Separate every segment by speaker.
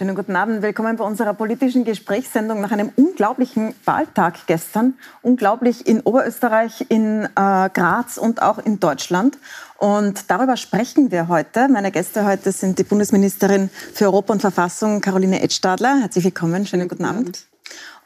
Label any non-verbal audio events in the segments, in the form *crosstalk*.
Speaker 1: Schönen guten Abend. Willkommen bei unserer politischen Gesprächssendung nach einem unglaublichen Wahltag gestern. Unglaublich in Oberösterreich, in äh, Graz und auch in Deutschland. Und darüber sprechen wir heute. Meine Gäste heute sind die Bundesministerin für Europa und Verfassung, Caroline Edstadler. Herzlich willkommen. Schönen guten, guten Abend.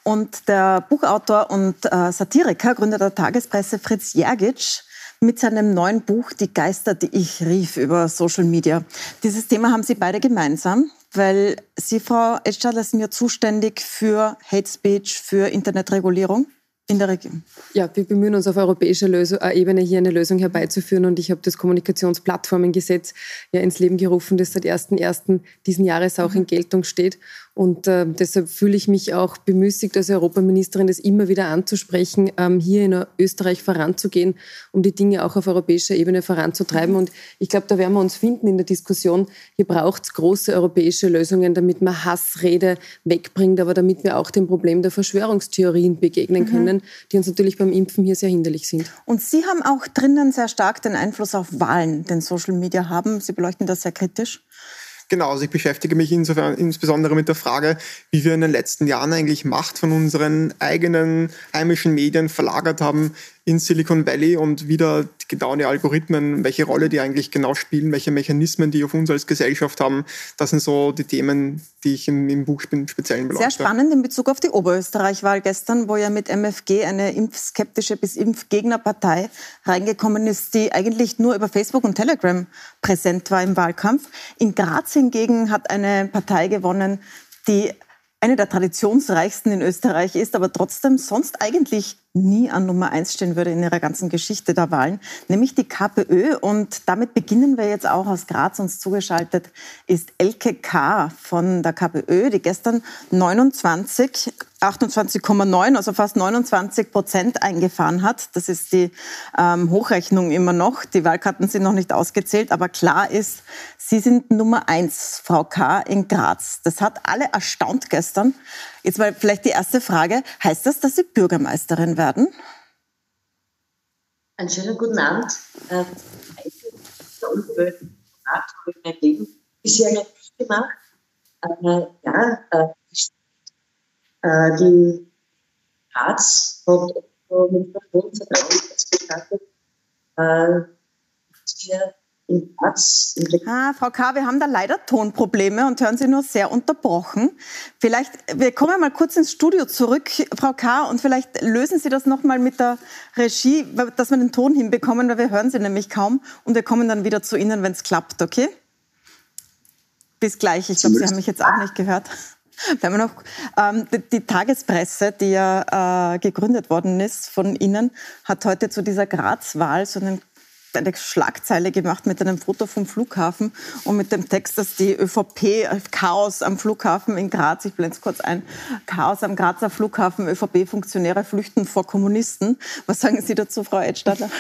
Speaker 1: Und der Buchautor und äh, Satiriker, Gründer der Tagespresse Fritz Jergic mit seinem neuen Buch Die Geister, die ich rief über Social Media. Dieses Thema haben Sie beide gemeinsam, weil Sie, Frau Edstadler, sind ja zuständig für Hate Speech, für Internetregulierung in der Region.
Speaker 2: Ja, wir bemühen uns auf europäischer Lösung, äh, Ebene hier eine Lösung herbeizuführen und ich habe das Kommunikationsplattformengesetz ja ins Leben gerufen, das seit 1.1. diesen Jahres auch in mhm. Geltung steht und äh, deshalb fühle ich mich auch bemüßigt als Europaministerin, das immer wieder anzusprechen, ähm, hier in Österreich voranzugehen, um die Dinge auch auf europäischer Ebene voranzutreiben. Und ich glaube, da werden wir uns finden in der Diskussion. Hier braucht es große europäische Lösungen, damit man Hassrede wegbringt, aber damit wir auch dem Problem der Verschwörungstheorien begegnen mhm. können, die uns natürlich beim Impfen hier sehr hinderlich sind.
Speaker 1: Und Sie haben auch drinnen sehr stark den Einfluss auf Wahlen, den Social Media haben. Sie beleuchten das sehr kritisch.
Speaker 3: Genau, also ich beschäftige mich insofern insbesondere mit der Frage, wie wir in den letzten Jahren eigentlich Macht von unseren eigenen heimischen Medien verlagert haben in Silicon Valley und wieder genau die Algorithmen, welche Rolle die eigentlich genau spielen, welche Mechanismen die auf uns als Gesellschaft haben. Das sind so die Themen, die ich im, im Buch speziell beleuchte.
Speaker 1: Sehr spannend in Bezug auf die Oberösterreich-Wahl gestern, wo ja mit MFG eine impfskeptische bis Impfgegnerpartei reingekommen ist, die eigentlich nur über Facebook und Telegram präsent war im Wahlkampf. In Graz hingegen hat eine Partei gewonnen, die eine der traditionsreichsten in Österreich ist, aber trotzdem sonst eigentlich nie an Nummer eins stehen würde in ihrer ganzen Geschichte der Wahlen, nämlich die KPÖ. Und damit beginnen wir jetzt auch aus Graz. Uns zugeschaltet ist Elke K. von der KPÖ, die gestern 29 28,9, also fast 29 Prozent eingefahren hat. Das ist die ähm, Hochrechnung immer noch. Die Wahlkarten sind noch nicht ausgezählt, aber klar ist, Sie sind Nummer eins, Frau K. in Graz. Das hat alle erstaunt gestern. Jetzt mal vielleicht die erste Frage. Heißt das, dass Sie Bürgermeisterin werden?
Speaker 4: Einen schönen guten Abend. Äh, habe ich mein Leben bisher nicht gemacht. Ja, äh, äh die Arzt hat mit hohem Vertrauen gestattet, äh, wir im Platz.
Speaker 1: Ah, Frau K., wir haben da leider Tonprobleme und hören Sie nur sehr unterbrochen. Vielleicht, wir kommen mal kurz ins Studio zurück, Frau K., und vielleicht lösen Sie das nochmal mit der Regie, dass wir den Ton hinbekommen, weil wir hören Sie nämlich kaum und wir kommen dann wieder zu Ihnen, wenn es klappt, okay? Bis gleich. Ich glaube, Sie haben mich jetzt auch nicht gehört. Wir haben noch ähm, die, die, Tagespresse, die ja äh, gegründet worden ist von Ihnen, hat heute zu dieser Graz-Wahl so einen eine Schlagzeile gemacht mit einem Foto vom Flughafen und mit dem Text, dass die ÖVP Chaos am Flughafen in Graz, ich blende es kurz ein, Chaos am Grazer Flughafen, ÖVP-Funktionäre flüchten vor Kommunisten. Was sagen Sie dazu, Frau Edstadler?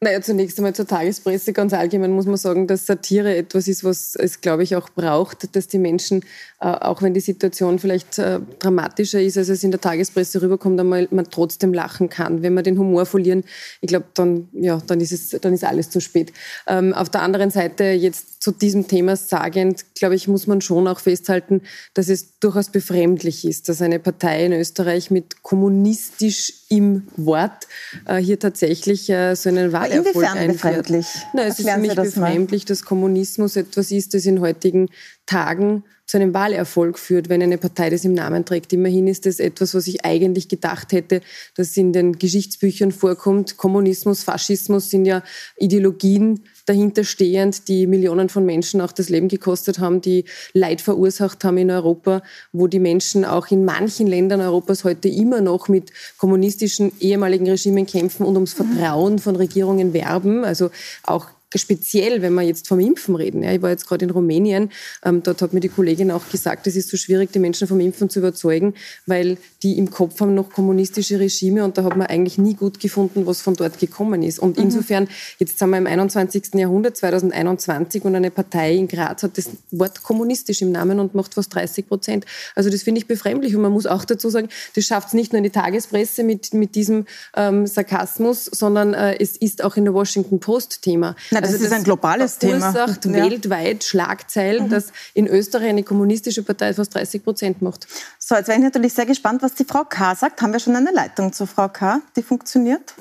Speaker 2: Naja, zunächst einmal zur Tagespresse. Ganz allgemein muss man sagen, dass Satire etwas ist, was es, glaube ich, auch braucht, dass die Menschen, äh, auch wenn die Situation vielleicht äh, dramatischer ist, als es in der Tagespresse rüberkommt, einmal man trotzdem lachen kann. Wenn wir den Humor verlieren, ich glaube, dann, ja, dann dann ist alles zu spät. Ähm, auf der anderen Seite jetzt zu diesem Thema sagend, glaube ich, muss man schon auch festhalten, dass es durchaus befremdlich ist, dass eine Partei in Österreich mit kommunistisch im Wort äh, hier tatsächlich äh, so einen Wahlerfolg
Speaker 1: Inwiefern einführt. befremdlich?
Speaker 2: Nein, es Erklären ist für mich befremdlich, dass Kommunismus etwas ist, das in heutigen Tagen zu einem Wahlerfolg führt, wenn eine Partei das im Namen trägt. Immerhin ist das etwas, was ich eigentlich gedacht hätte, dass in den Geschichtsbüchern vorkommt. Kommunismus, Faschismus sind ja Ideologien dahinterstehend, die Millionen von Menschen auch das Leben gekostet haben, die Leid verursacht haben in Europa, wo die Menschen auch in manchen Ländern Europas heute immer noch mit kommunistischen ehemaligen Regimen kämpfen und ums Vertrauen von Regierungen werben. Also auch speziell, wenn wir jetzt vom Impfen reden. Ja, ich war jetzt gerade in Rumänien, ähm, dort hat mir die Kollegin auch gesagt, es ist so schwierig, die Menschen vom Impfen zu überzeugen, weil die im Kopf haben noch kommunistische Regime und da hat man eigentlich nie gut gefunden, was von dort gekommen ist. Und mhm. insofern, jetzt sind wir im 21. Jahrhundert, 2021 und eine Partei in Graz hat das Wort kommunistisch im Namen und macht fast 30 Prozent. Also das finde ich befremdlich und man muss auch dazu sagen, das schafft es nicht nur in die Tagespresse mit, mit diesem ähm, Sarkasmus, sondern äh, es ist auch in der Washington Post Thema.
Speaker 1: Na, das also ist das ein globales Thema.
Speaker 2: verursacht ja. weltweit Schlagzeilen, mhm. dass in Österreich eine kommunistische Partei fast 30 Prozent macht.
Speaker 1: So, jetzt wäre ich natürlich sehr gespannt, was die Frau K. sagt. Haben wir schon eine Leitung zu Frau K., die funktioniert?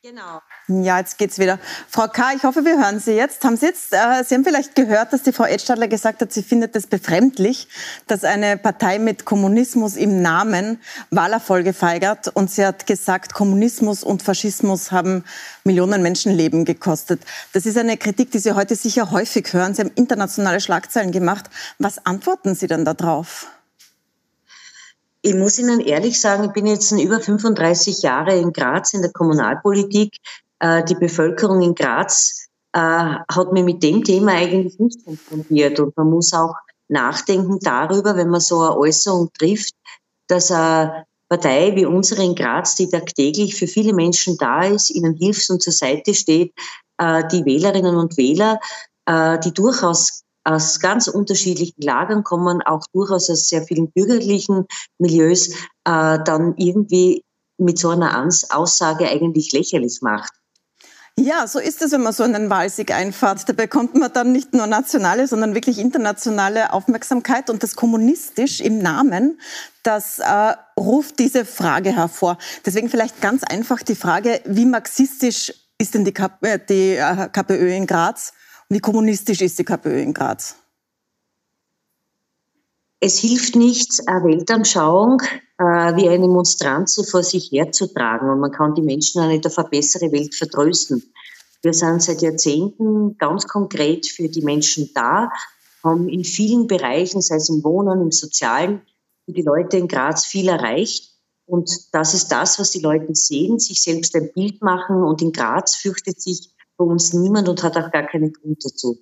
Speaker 4: Genau.
Speaker 1: Ja, jetzt geht's wieder. Frau K., ich hoffe, wir hören Sie jetzt. Haben Sie jetzt, äh, Sie haben vielleicht gehört, dass die Frau Edstadler gesagt hat, sie findet es befremdlich, dass eine Partei mit Kommunismus im Namen Wahlerfolge feigert. Und sie hat gesagt, Kommunismus und Faschismus haben Millionen Menschenleben gekostet. Das ist eine Kritik, die Sie heute sicher häufig hören. Sie haben internationale Schlagzeilen gemacht. Was antworten Sie denn darauf?
Speaker 4: Ich muss Ihnen ehrlich sagen, ich bin jetzt über 35 Jahre in Graz in der Kommunalpolitik. Äh, die Bevölkerung in Graz äh, hat mich mit dem Thema eigentlich nicht konfrontiert. Und man muss auch nachdenken darüber, wenn man so eine Äußerung trifft, dass eine Partei wie unsere in Graz, die tagtäglich für viele Menschen da ist, ihnen hilft und zur Seite steht, äh, die Wählerinnen und Wähler, die durchaus aus ganz unterschiedlichen Lagern kommen, auch durchaus aus sehr vielen bürgerlichen Milieus, äh, dann irgendwie mit so einer Aussage eigentlich lächerlich macht.
Speaker 1: Ja, so ist es, wenn man so einen Wahlsieg einfahrt. Da bekommt man dann nicht nur nationale, sondern wirklich internationale Aufmerksamkeit. Und das kommunistisch im Namen, das äh, ruft diese Frage hervor. Deswegen vielleicht ganz einfach die Frage, wie marxistisch ist denn die, KP, äh, äh, KPÖ in Graz? Wie kommunistisch ist die KPÖ in Graz?
Speaker 4: Es hilft nichts, eine Weltanschauung äh, wie eine Monstranze vor sich herzutragen und man kann die Menschen auch nicht auf eine bessere Welt vertrösten. Wir sind seit Jahrzehnten ganz konkret für die Menschen da, haben in vielen Bereichen, sei es im Wohnen, im Sozialen, für die Leute in Graz viel erreicht. Und das ist das, was die Leute sehen, sich selbst ein Bild machen. Und in Graz fürchtet sich bei uns niemand und hat auch gar keinen Grund dazu.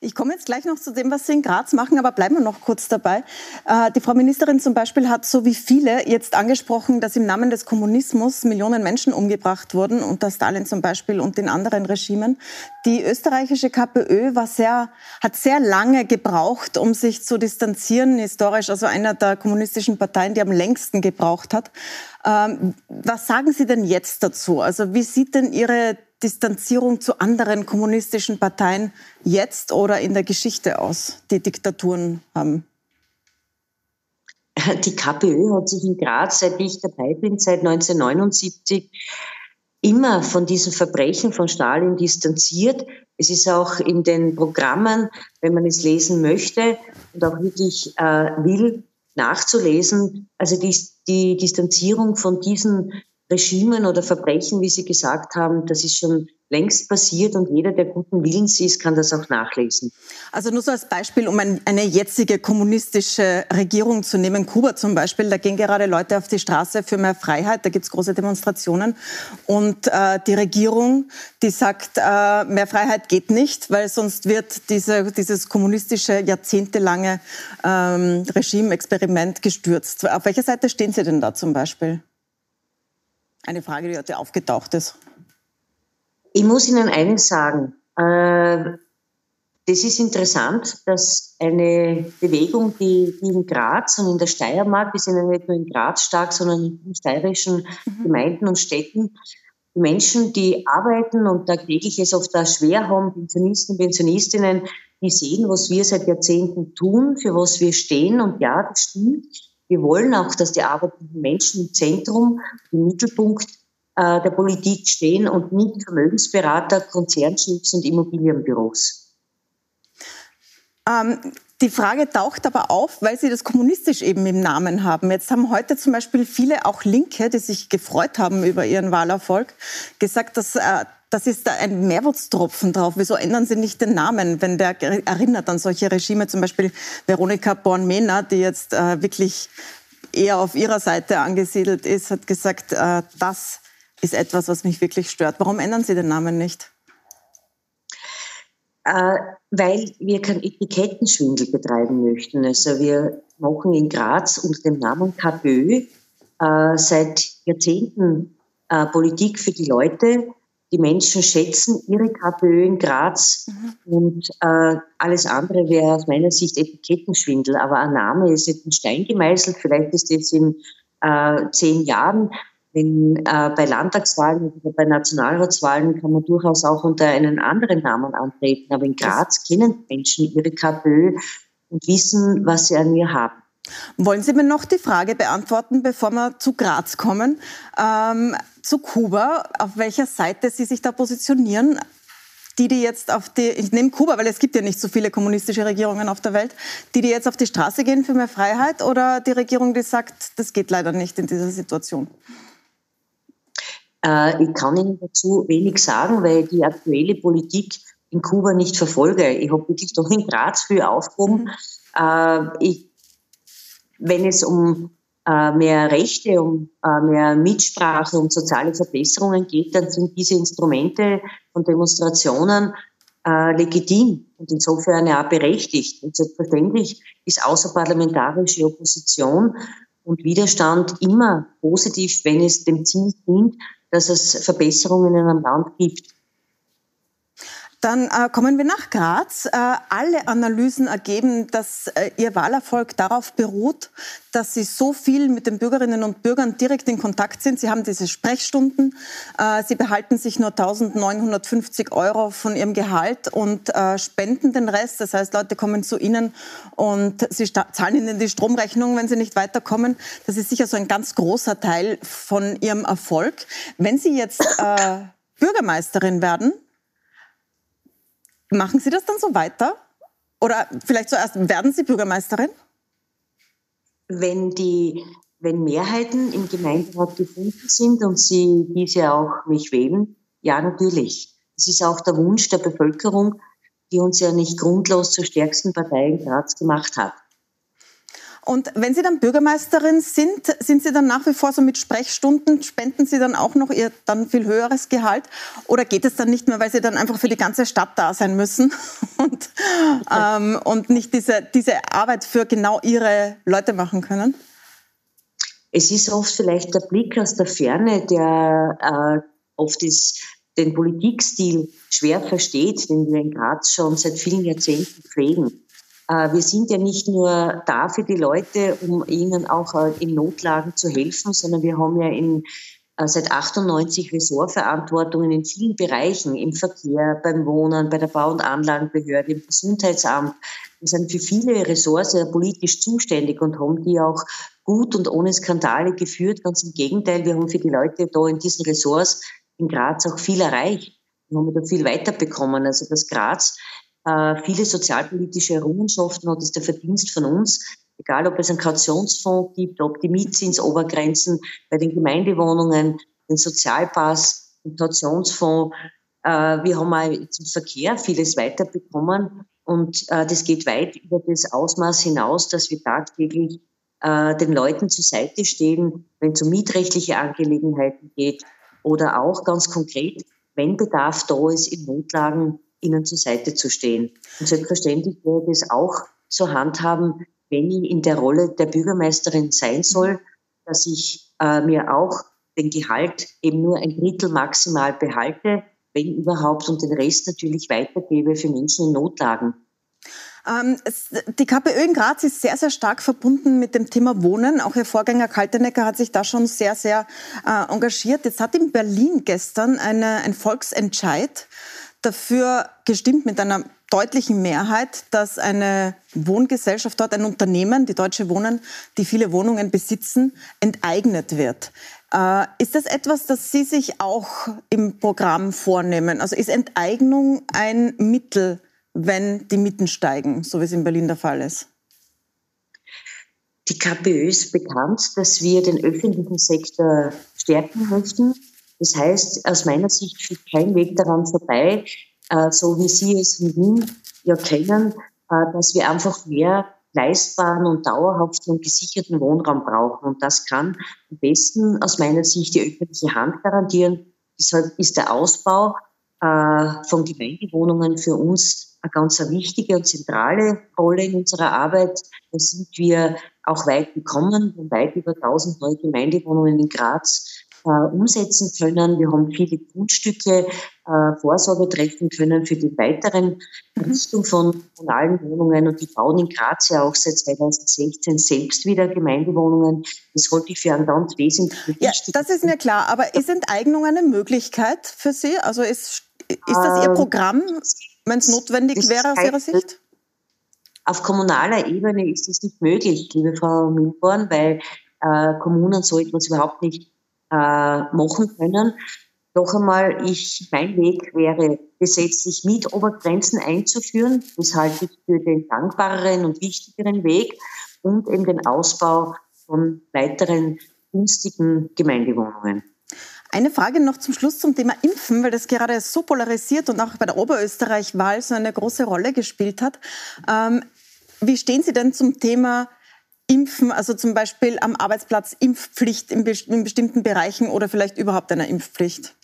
Speaker 1: Ich komme jetzt gleich noch zu dem, was Sie in Graz machen, aber bleiben wir noch kurz dabei. Äh, die Frau Ministerin zum Beispiel hat so wie viele jetzt angesprochen, dass im Namen des Kommunismus Millionen Menschen umgebracht wurden, unter Stalin zum Beispiel und den anderen Regimen. Die österreichische KPÖ war sehr, hat sehr lange gebraucht, um sich zu distanzieren, historisch, also einer der kommunistischen Parteien, die am längsten gebraucht hat. Ähm, was sagen Sie denn jetzt dazu? Also wie sieht denn Ihre Distanzierung zu anderen kommunistischen Parteien jetzt oder in der Geschichte aus, die Diktaturen haben?
Speaker 4: Die KPÖ hat sich in Graz, seit ich dabei bin, seit 1979, immer von diesen Verbrechen von Stalin distanziert. Es ist auch in den Programmen, wenn man es lesen möchte und auch wirklich äh, will, nachzulesen. Also die, die Distanzierung von diesen Regimen oder Verbrechen, wie Sie gesagt haben, das ist schon längst passiert und jeder, der guten Willens ist, kann das auch nachlesen.
Speaker 1: Also nur so als Beispiel, um ein, eine jetzige kommunistische Regierung zu nehmen, Kuba zum Beispiel, da gehen gerade Leute auf die Straße für mehr Freiheit, da gibt es große Demonstrationen und äh, die Regierung, die sagt, äh, mehr Freiheit geht nicht, weil sonst wird diese, dieses kommunistische jahrzehntelange ähm, Regime-Experiment gestürzt. Auf welcher Seite stehen Sie denn da zum Beispiel? Eine Frage, die heute aufgetaucht ist.
Speaker 4: Ich muss Ihnen eines sagen. Äh, das ist interessant, dass eine Bewegung, die, in Graz und in der Steiermark, wir sind ja nicht nur in Graz stark, sondern in den steirischen mhm. Gemeinden und Städten, die Menschen, die arbeiten und tagtäglich es oft auch schwer haben, Pensionisten, Pensionistinnen, die sehen, was wir seit Jahrzehnten tun, für was wir stehen. Und ja, das stimmt. Wir wollen auch, dass die arbeitenden Menschen im Zentrum, im Mittelpunkt äh, der Politik stehen und nicht Vermögensberater, Konzernchefs und Immobilienbüros.
Speaker 1: Ähm, die Frage taucht aber auf, weil Sie das kommunistisch eben im Namen haben. Jetzt haben heute zum Beispiel viele, auch Linke, die sich gefreut haben über ihren Wahlerfolg, gesagt, dass äh, das ist ein Mehrwurzeltropfen drauf. Wieso ändern Sie nicht den Namen, wenn der erinnert an solche Regime, zum Beispiel Veronika Born-Mehner, die jetzt äh, wirklich eher auf ihrer Seite angesiedelt ist, hat gesagt, äh, das ist etwas, was mich wirklich stört. Warum ändern Sie den Namen nicht?
Speaker 4: Äh, weil wir keinen Etikettenschwindel betreiben möchten. Also wir machen in Graz unter dem Namen KPÖ äh, seit Jahrzehnten äh, Politik für die Leute die Menschen schätzen ihre KPÖ in Graz mhm. und äh, alles andere wäre aus meiner Sicht Etikettenschwindel. Aber ein Name ist jetzt in Stein gemeißelt, vielleicht ist jetzt in äh, zehn Jahren Wenn äh, bei Landtagswahlen oder bei Nationalratswahlen kann man durchaus auch unter einen anderen Namen antreten. Aber in Graz kennen Menschen ihre KPÖ und wissen, was sie an ihr haben.
Speaker 1: Wollen Sie mir noch die Frage beantworten, bevor wir zu Graz kommen, ähm, zu Kuba, auf welcher Seite Sie sich da positionieren? Die, die jetzt auf die, ich nehme Kuba, weil es gibt ja nicht so viele kommunistische Regierungen auf der Welt, die, die jetzt auf die Straße gehen für mehr Freiheit oder die Regierung, die sagt, das geht leider nicht in dieser Situation?
Speaker 4: Äh, ich kann Ihnen dazu wenig sagen, weil die aktuelle Politik in Kuba nicht verfolge. Ich habe wirklich doch in Graz viel aufgehoben. Mhm. Äh, ich wenn es um äh, mehr Rechte, um äh, mehr Mitsprache, um soziale Verbesserungen geht, dann sind diese Instrumente von Demonstrationen äh, legitim und insofern ja berechtigt. Und selbstverständlich ist außerparlamentarische Opposition und Widerstand immer positiv, wenn es dem Ziel dient, dass es Verbesserungen in einem Land gibt.
Speaker 1: Dann äh, kommen wir nach Graz. Äh, alle Analysen ergeben, dass äh, Ihr Wahlerfolg darauf beruht, dass Sie so viel mit den Bürgerinnen und Bürgern direkt in Kontakt sind. Sie haben diese Sprechstunden. Äh, Sie behalten sich nur 1950 Euro von Ihrem Gehalt und äh, spenden den Rest. Das heißt, Leute kommen zu Ihnen und Sie zahlen Ihnen die Stromrechnung, wenn Sie nicht weiterkommen. Das ist sicher so ein ganz großer Teil von Ihrem Erfolg. Wenn Sie jetzt äh, Bürgermeisterin werden, Machen Sie das dann so weiter? Oder vielleicht zuerst, werden Sie Bürgermeisterin?
Speaker 4: Wenn die wenn Mehrheiten im Gemeinderat gefunden sind und Sie diese auch mich wählen, ja, natürlich. Das ist auch der Wunsch der Bevölkerung, die uns ja nicht grundlos zur stärksten Partei in Graz gemacht hat.
Speaker 1: Und wenn Sie dann Bürgermeisterin sind, sind Sie dann nach wie vor so mit Sprechstunden, spenden Sie dann auch noch Ihr dann viel höheres Gehalt? Oder geht es dann nicht mehr, weil Sie dann einfach für die ganze Stadt da sein müssen *laughs* und, ähm, und nicht diese, diese Arbeit für genau Ihre Leute machen können?
Speaker 4: Es ist oft vielleicht der Blick aus der Ferne, der äh, oft ist, den Politikstil schwer versteht, den wir in Graz schon seit vielen Jahrzehnten pflegen. Äh, wir sind ja nicht nur da für die Leute, um ihnen auch äh, in Notlagen zu helfen, sondern wir haben ja in, äh, seit 98 Ressortverantwortungen in vielen Bereichen, im Verkehr, beim Wohnen, bei der Bau- und Anlagenbehörde, im Gesundheitsamt. Wir sind für viele Ressorts ja politisch zuständig und haben die auch gut und ohne Skandale geführt. Ganz im Gegenteil, wir haben für die Leute da in diesen Ressorts in Graz auch viel erreicht. Wir haben da viel weiterbekommen. Also das Graz äh, viele sozialpolitische Errungenschaften hat, ist der Verdienst von uns. Egal, ob es einen Kautionsfonds gibt, ob die Mietzinsobergrenzen bei den Gemeindewohnungen, den Sozialpass, den Kautionsfonds. Äh, wir haben auch im Verkehr vieles weiterbekommen und äh, das geht weit über das Ausmaß hinaus, dass wir tagtäglich äh, den Leuten zur Seite stehen, wenn es um mietrechtliche Angelegenheiten geht oder auch ganz konkret, wenn Bedarf da ist, in Notlagen ihnen zur Seite zu stehen. Und selbstverständlich werde ich es auch so handhaben, wenn ich in der Rolle der Bürgermeisterin sein soll, dass ich äh, mir auch den Gehalt eben nur ein Drittel maximal behalte, wenn überhaupt, und den Rest natürlich weitergebe für Menschen in Notlagen.
Speaker 1: Ähm, die KPÖ in Graz ist sehr, sehr stark verbunden mit dem Thema Wohnen. Auch Ihr Vorgänger Kaltenecker hat sich da schon sehr, sehr äh, engagiert. Jetzt hat in Berlin gestern eine, ein Volksentscheid dafür gestimmt mit einer deutlichen Mehrheit, dass eine Wohngesellschaft dort, ein Unternehmen, die Deutsche Wohnen, die viele Wohnungen besitzen, enteignet wird. Äh, ist das etwas, das Sie sich auch im Programm vornehmen? Also ist Enteignung ein Mittel, wenn die Mieten steigen, so wie es in Berlin der Fall ist?
Speaker 4: Die KPÖ ist bekannt, dass wir den öffentlichen Sektor stärken möchten. Das heißt, aus meiner Sicht führt kein Weg daran vorbei, äh, so wie Sie es in Wien ja kennen, äh, dass wir einfach mehr leistbaren und dauerhaften und gesicherten Wohnraum brauchen. Und das kann am besten aus meiner Sicht die öffentliche Hand garantieren. Deshalb ist der Ausbau äh, von Gemeindewohnungen für uns eine ganz wichtige und zentrale Rolle in unserer Arbeit. Da sind wir auch weit gekommen, weit über 1000 neue Gemeindewohnungen in Graz umsetzen können. Wir haben viele Grundstücke äh, Vorsorge treffen können für die weiteren Errichtung von kommunalen Wohnungen. Und die bauen in Graz ja auch seit 2016 selbst wieder Gemeindewohnungen. Das halte ich für einen ganz wesentlichen
Speaker 1: Ja, das ist mir klar. Aber ist Enteignung eine Möglichkeit für Sie? Also ist, ist das Ihr ähm, Programm, wenn es notwendig wäre aus Ihrer Sicht?
Speaker 4: Auf kommunaler Ebene ist es nicht möglich, liebe Frau Milborn, weil äh, Kommunen so etwas überhaupt nicht äh, machen können. Noch einmal, ich, mein Weg wäre, gesetzlich Mietobergrenzen einzuführen. Das halte ich für den dankbareren und wichtigeren Weg und eben den Ausbau von weiteren günstigen Gemeindewohnungen.
Speaker 1: Eine Frage noch zum Schluss zum Thema Impfen, weil das gerade so polarisiert und auch bei der Oberösterreich-Wahl so eine große Rolle gespielt hat. Ähm, wie stehen Sie denn zum Thema Impfen, also zum Beispiel am Arbeitsplatz Impfpflicht in, in bestimmten Bereichen oder vielleicht überhaupt einer Impfpflicht?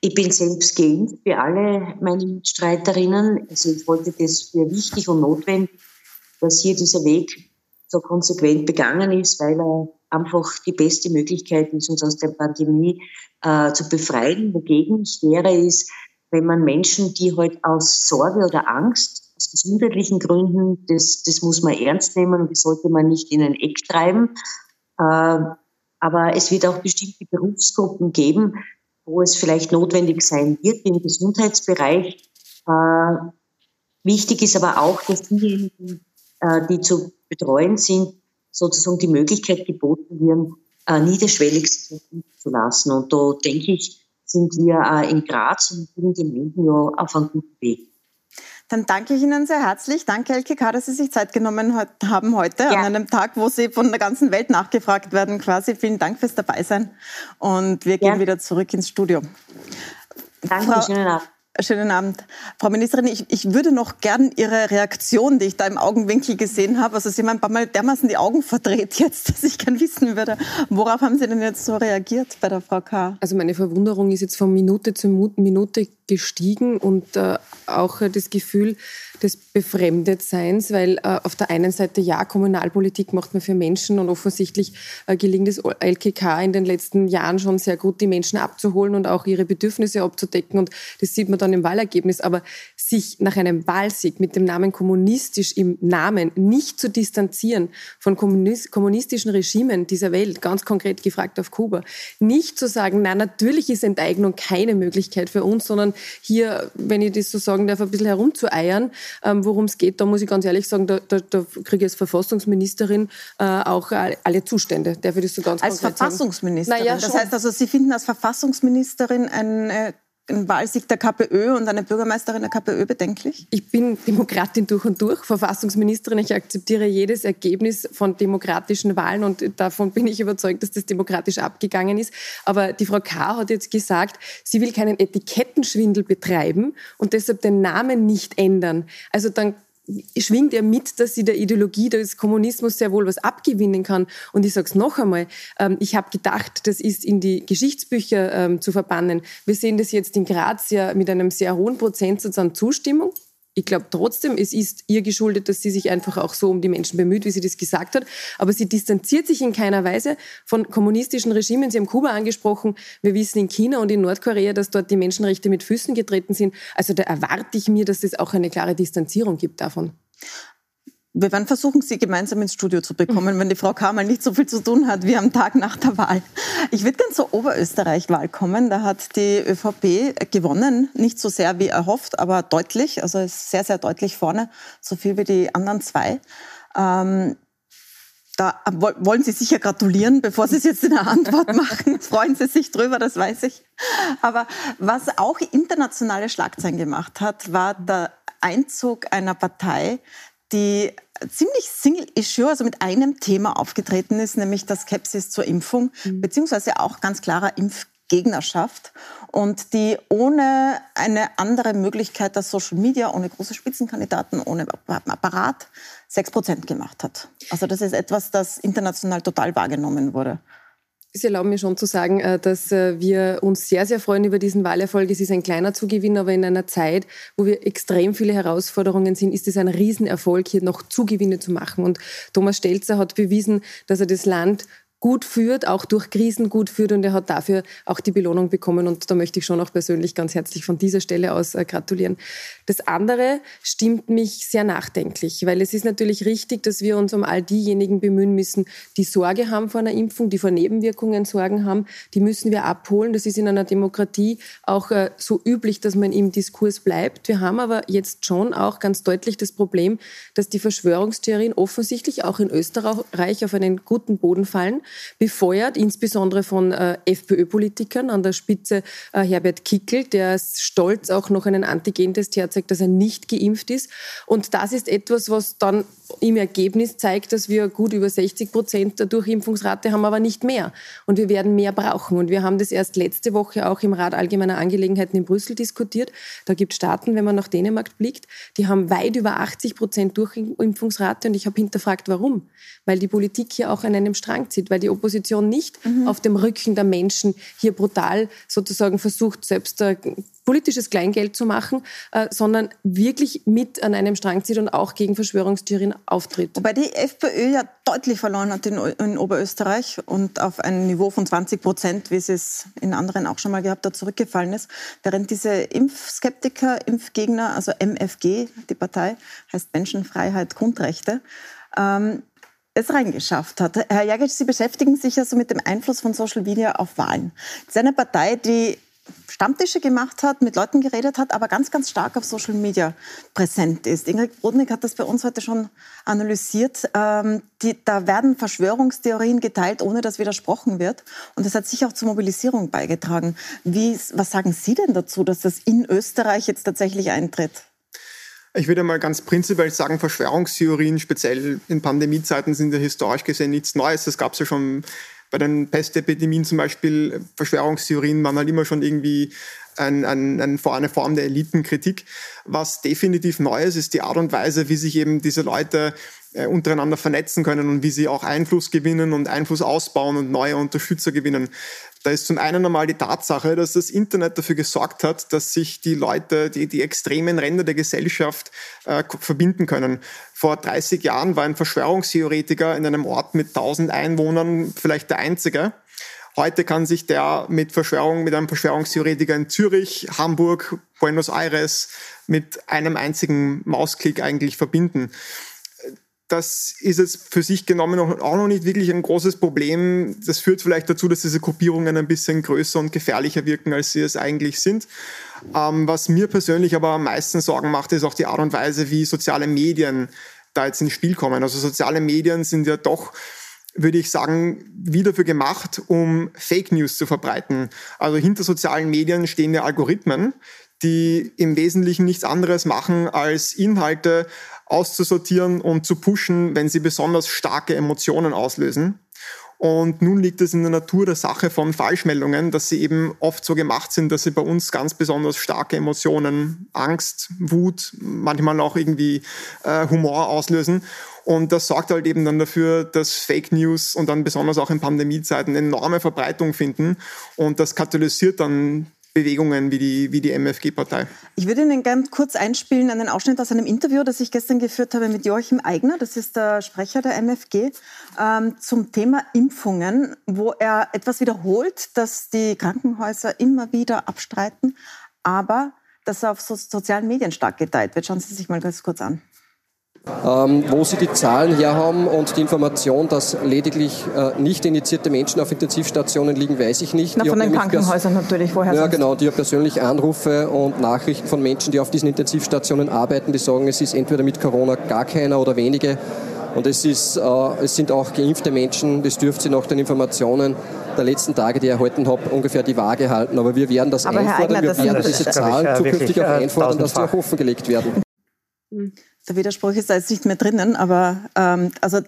Speaker 4: Ich bin selbst geimpft für alle meine Mitstreiterinnen. Also ich wollte das für wichtig und notwendig, dass hier dieser Weg so konsequent begangen ist, weil er einfach die beste Möglichkeit ist, uns aus der Pandemie äh, zu befreien. Wogegen ich wäre, ist, wenn man Menschen, die halt aus Sorge oder Angst, aus gesundheitlichen Gründen, das, das muss man ernst nehmen und das sollte man nicht in ein Eck treiben. Äh, aber es wird auch bestimmte Berufsgruppen geben, wo es vielleicht notwendig sein wird im Gesundheitsbereich. Äh, wichtig ist aber auch, dass diejenigen, äh, die zu betreuen sind, sozusagen die Möglichkeit geboten wird, äh, niederschwellig zu lassen. Und da denke ich, sind wir in Graz und in den Gemeinden ja auf einem guten Weg.
Speaker 1: Dann danke ich Ihnen sehr herzlich. Danke, LKK, dass Sie sich Zeit genommen haben heute, ja. an einem Tag, wo Sie von der ganzen Welt nachgefragt werden quasi. Vielen Dank fürs Dabeisein. Und wir gehen ja. wieder zurück ins Studio.
Speaker 4: Danke, Frau, schönen Abend.
Speaker 1: Schönen Abend. Frau Ministerin, ich, ich würde noch gern Ihre Reaktion, die ich da im Augenwinkel gesehen habe, also Sie haben ein paar Mal dermaßen die Augen verdreht jetzt, *laughs* dass ich gern wissen würde, worauf haben Sie denn jetzt so reagiert bei der Frau K.?
Speaker 2: Also meine Verwunderung ist jetzt von Minute zu Minute gestiegen und äh, auch das Gefühl, des Befremdetseins, weil äh, auf der einen Seite ja, Kommunalpolitik macht man für Menschen und offensichtlich äh, gelingt es LKK in den letzten Jahren schon sehr gut, die Menschen abzuholen und auch ihre Bedürfnisse abzudecken und das sieht man dann im Wahlergebnis. Aber sich nach einem Wahlsieg mit dem Namen kommunistisch im Namen nicht zu distanzieren von kommunistischen Regimen dieser Welt, ganz konkret gefragt auf Kuba, nicht zu sagen, na natürlich ist Enteignung keine Möglichkeit für uns, sondern hier, wenn ich das so sagen darf, ein bisschen herumzueiern, ähm, worum es geht. Da muss ich ganz ehrlich sagen, da, da, da kriege ich als Verfassungsministerin äh, auch alle Zustände. Darf ich das so ganz
Speaker 1: Als Verfassungsministerin? Naja, das heißt also, Sie finden als Verfassungsministerin eine ein Wahlsieg der KPÖ und eine Bürgermeisterin der KPÖ bedenklich?
Speaker 2: Ich bin Demokratin durch und durch, Verfassungsministerin. Ich akzeptiere jedes Ergebnis von demokratischen Wahlen und davon bin ich überzeugt, dass das demokratisch abgegangen ist. Aber die Frau K. hat jetzt gesagt, sie will keinen Etikettenschwindel betreiben und deshalb den Namen nicht ändern. Also dann schwingt er mit, dass sie der Ideologie des Kommunismus sehr wohl was abgewinnen kann. Und ich sage es noch einmal, ähm, ich habe gedacht, das ist in die Geschichtsbücher ähm, zu verbannen. Wir sehen das jetzt in Graz ja mit einem sehr hohen Prozentsatz an Zustimmung ich glaube trotzdem, es ist ihr geschuldet, dass sie sich einfach auch so um die Menschen bemüht, wie sie das gesagt hat. Aber sie distanziert sich in keiner Weise von kommunistischen Regimen. Sie haben Kuba angesprochen. Wir wissen in China und in Nordkorea, dass dort die Menschenrechte mit Füßen getreten sind. Also da erwarte ich mir, dass es auch eine klare Distanzierung gibt davon.
Speaker 1: Wir werden versuchen, Sie gemeinsam ins Studio zu bekommen, wenn die Frau Kamal nicht so viel zu tun hat wie am Tag nach der Wahl. Ich würde gerne zur Oberösterreich-Wahl kommen. Da hat die ÖVP gewonnen, nicht so sehr wie erhofft, aber deutlich. Also sehr, sehr deutlich vorne, so viel wie die anderen zwei. Ähm, da wollen Sie sicher gratulieren, bevor Sie es jetzt in der Antwort *laughs* machen. Freuen Sie sich drüber, das weiß ich. Aber was auch internationale Schlagzeilen gemacht hat, war der Einzug einer Partei, die ziemlich Single-Issue, also mit einem Thema aufgetreten ist, nämlich der Skepsis zur Impfung, mhm. beziehungsweise auch ganz klarer Impfgegnerschaft und die ohne eine andere Möglichkeit der Social Media, ohne große Spitzenkandidaten, ohne Apparat sechs Prozent gemacht hat. Also das ist etwas, das international total wahrgenommen wurde.
Speaker 2: Sie erlauben mir schon zu sagen, äh, dass äh, wir uns sehr, sehr freuen über diesen Wahlerfolg. Es ist ein kleiner Zugewinn, aber in einer Zeit, wo wir extrem viele Herausforderungen sind, ist es ein Riesenerfolg, hier noch Zugewinne zu machen. Und Thomas Stelzer hat bewiesen, dass er das Land gut führt, auch durch Krisen gut führt und er hat dafür auch die Belohnung bekommen und da möchte ich schon auch persönlich ganz herzlich von dieser Stelle aus äh, gratulieren. Das andere stimmt mich sehr nachdenklich, weil es ist natürlich richtig, dass wir uns um all diejenigen bemühen müssen, die Sorge haben vor einer Impfung, die vor Nebenwirkungen Sorgen haben, die müssen wir abholen. Das ist in einer Demokratie auch äh, so üblich, dass man im Diskurs bleibt. Wir haben aber jetzt schon auch ganz deutlich das Problem, dass die Verschwörungstheorien offensichtlich auch in Österreich auf einen guten Boden fallen befeuert, insbesondere von äh, FPÖ-Politikern, an der Spitze äh, Herbert Kickel, der stolz auch noch einen Antigentest herzeigt, dass er nicht geimpft ist. Und das ist etwas, was dann im Ergebnis zeigt, dass wir gut über 60 Prozent der Durchimpfungsrate haben, aber nicht mehr. Und wir werden mehr brauchen. Und wir haben das erst letzte Woche auch im Rat allgemeiner Angelegenheiten in Brüssel diskutiert. Da gibt es Staaten, wenn man nach Dänemark blickt, die haben weit über 80 Prozent Durchimpfungsrate. Und ich habe hinterfragt, warum? Weil die Politik hier auch an einem Strang zieht, weil die Opposition nicht mhm. auf dem Rücken der Menschen hier brutal sozusagen versucht, selbst politisches Kleingeld zu machen, äh, sondern wirklich mit an einem Strang zieht und auch gegen Verschwörungstheorien auftritt.
Speaker 1: Wobei die FPÖ ja deutlich verloren hat in, in Oberösterreich und auf ein Niveau von 20 Prozent, wie sie es in anderen auch schon mal gehabt hat, zurückgefallen ist. Während diese Impfskeptiker, Impfgegner, also MFG, die Partei, heißt Menschenfreiheit, Grundrechte, ähm, es reingeschafft hat. Herr Jagic, Sie beschäftigen sich ja so mit dem Einfluss von Social Media auf Wahlen. Das ist eine Partei, die Stammtische gemacht hat, mit Leuten geredet hat, aber ganz, ganz stark auf Social Media präsent ist. Ingrid Brodnik hat das bei uns heute schon analysiert. Ähm, die, da werden Verschwörungstheorien geteilt, ohne dass widersprochen wird. Und das hat sicher auch zur Mobilisierung beigetragen. Wie, was sagen Sie denn dazu, dass das in Österreich jetzt tatsächlich eintritt?
Speaker 3: Ich würde mal ganz prinzipiell sagen, Verschwörungstheorien, speziell in Pandemiezeiten, sind ja historisch gesehen nichts Neues. Das gab es ja schon bei den Pestepidemien zum Beispiel, Verschwörungstheorien waren halt immer schon irgendwie ein, ein, ein, eine Form der Elitenkritik. Was definitiv neu ist, ist die Art und Weise, wie sich eben diese Leute äh, untereinander vernetzen können und wie sie auch Einfluss gewinnen und Einfluss ausbauen und neue Unterstützer gewinnen. Da ist zum einen einmal die Tatsache, dass das Internet dafür gesorgt hat, dass sich die Leute, die, die extremen Ränder der Gesellschaft äh, verbinden können. Vor 30 Jahren war ein Verschwörungstheoretiker in einem Ort mit 1000 Einwohnern vielleicht der einzige. Heute kann sich der mit Verschwörung, mit einem Verschwörungstheoretiker in Zürich, Hamburg, Buenos Aires mit einem einzigen Mausklick eigentlich verbinden das ist jetzt für sich genommen auch noch nicht wirklich ein großes Problem. Das führt vielleicht dazu, dass diese Gruppierungen ein bisschen größer und gefährlicher wirken, als sie es eigentlich sind. Ähm, was mir persönlich aber am meisten Sorgen macht, ist auch die Art und Weise, wie soziale Medien da jetzt ins Spiel kommen. Also soziale Medien sind ja doch würde ich sagen, wie dafür gemacht, um Fake News zu verbreiten. Also hinter sozialen Medien stehen ja Algorithmen, die im Wesentlichen nichts anderes machen, als Inhalte auszusortieren und zu pushen, wenn sie besonders starke Emotionen auslösen. Und nun liegt es in der Natur der Sache von Falschmeldungen, dass sie eben oft so gemacht sind, dass sie bei uns ganz besonders starke Emotionen, Angst, Wut, manchmal auch irgendwie äh, Humor auslösen. Und das sorgt halt eben dann dafür, dass Fake News und dann besonders auch in Pandemiezeiten enorme Verbreitung finden. Und das katalysiert dann Bewegungen wie die, wie die MFG-Partei.
Speaker 1: Ich würde Ihnen gerne kurz einspielen einen Ausschnitt aus einem Interview, das ich gestern geführt habe mit Joachim Eigner, das ist der Sprecher der MFG, ähm, zum Thema Impfungen, wo er etwas wiederholt, dass die Krankenhäuser immer wieder abstreiten, aber dass er auf so sozialen Medien stark geteilt wird. Schauen Sie sich mal ganz kurz an.
Speaker 5: Ähm, wo Sie die Zahlen her haben und die Information, dass lediglich äh, nicht initiierte Menschen auf Intensivstationen liegen, weiß ich nicht.
Speaker 1: Na, von den Krankenhäusern natürlich,
Speaker 5: woher Ja, sonst? genau. Die haben persönlich Anrufe und Nachrichten von Menschen, die auf diesen Intensivstationen arbeiten, die sagen, es ist entweder mit Corona gar keiner oder wenige. Und es, ist, äh, es sind auch geimpfte Menschen, das dürfte Sie nach den Informationen der letzten Tage, die ich erhalten habe, ungefähr die Waage halten. Aber wir werden das Aber einfordern, Eigner, wir werden diese Zahlen zukünftig auch einfordern, dass die auch offengelegt werden.
Speaker 1: Der Widerspruch ist da jetzt nicht mehr drinnen, aber ähm, also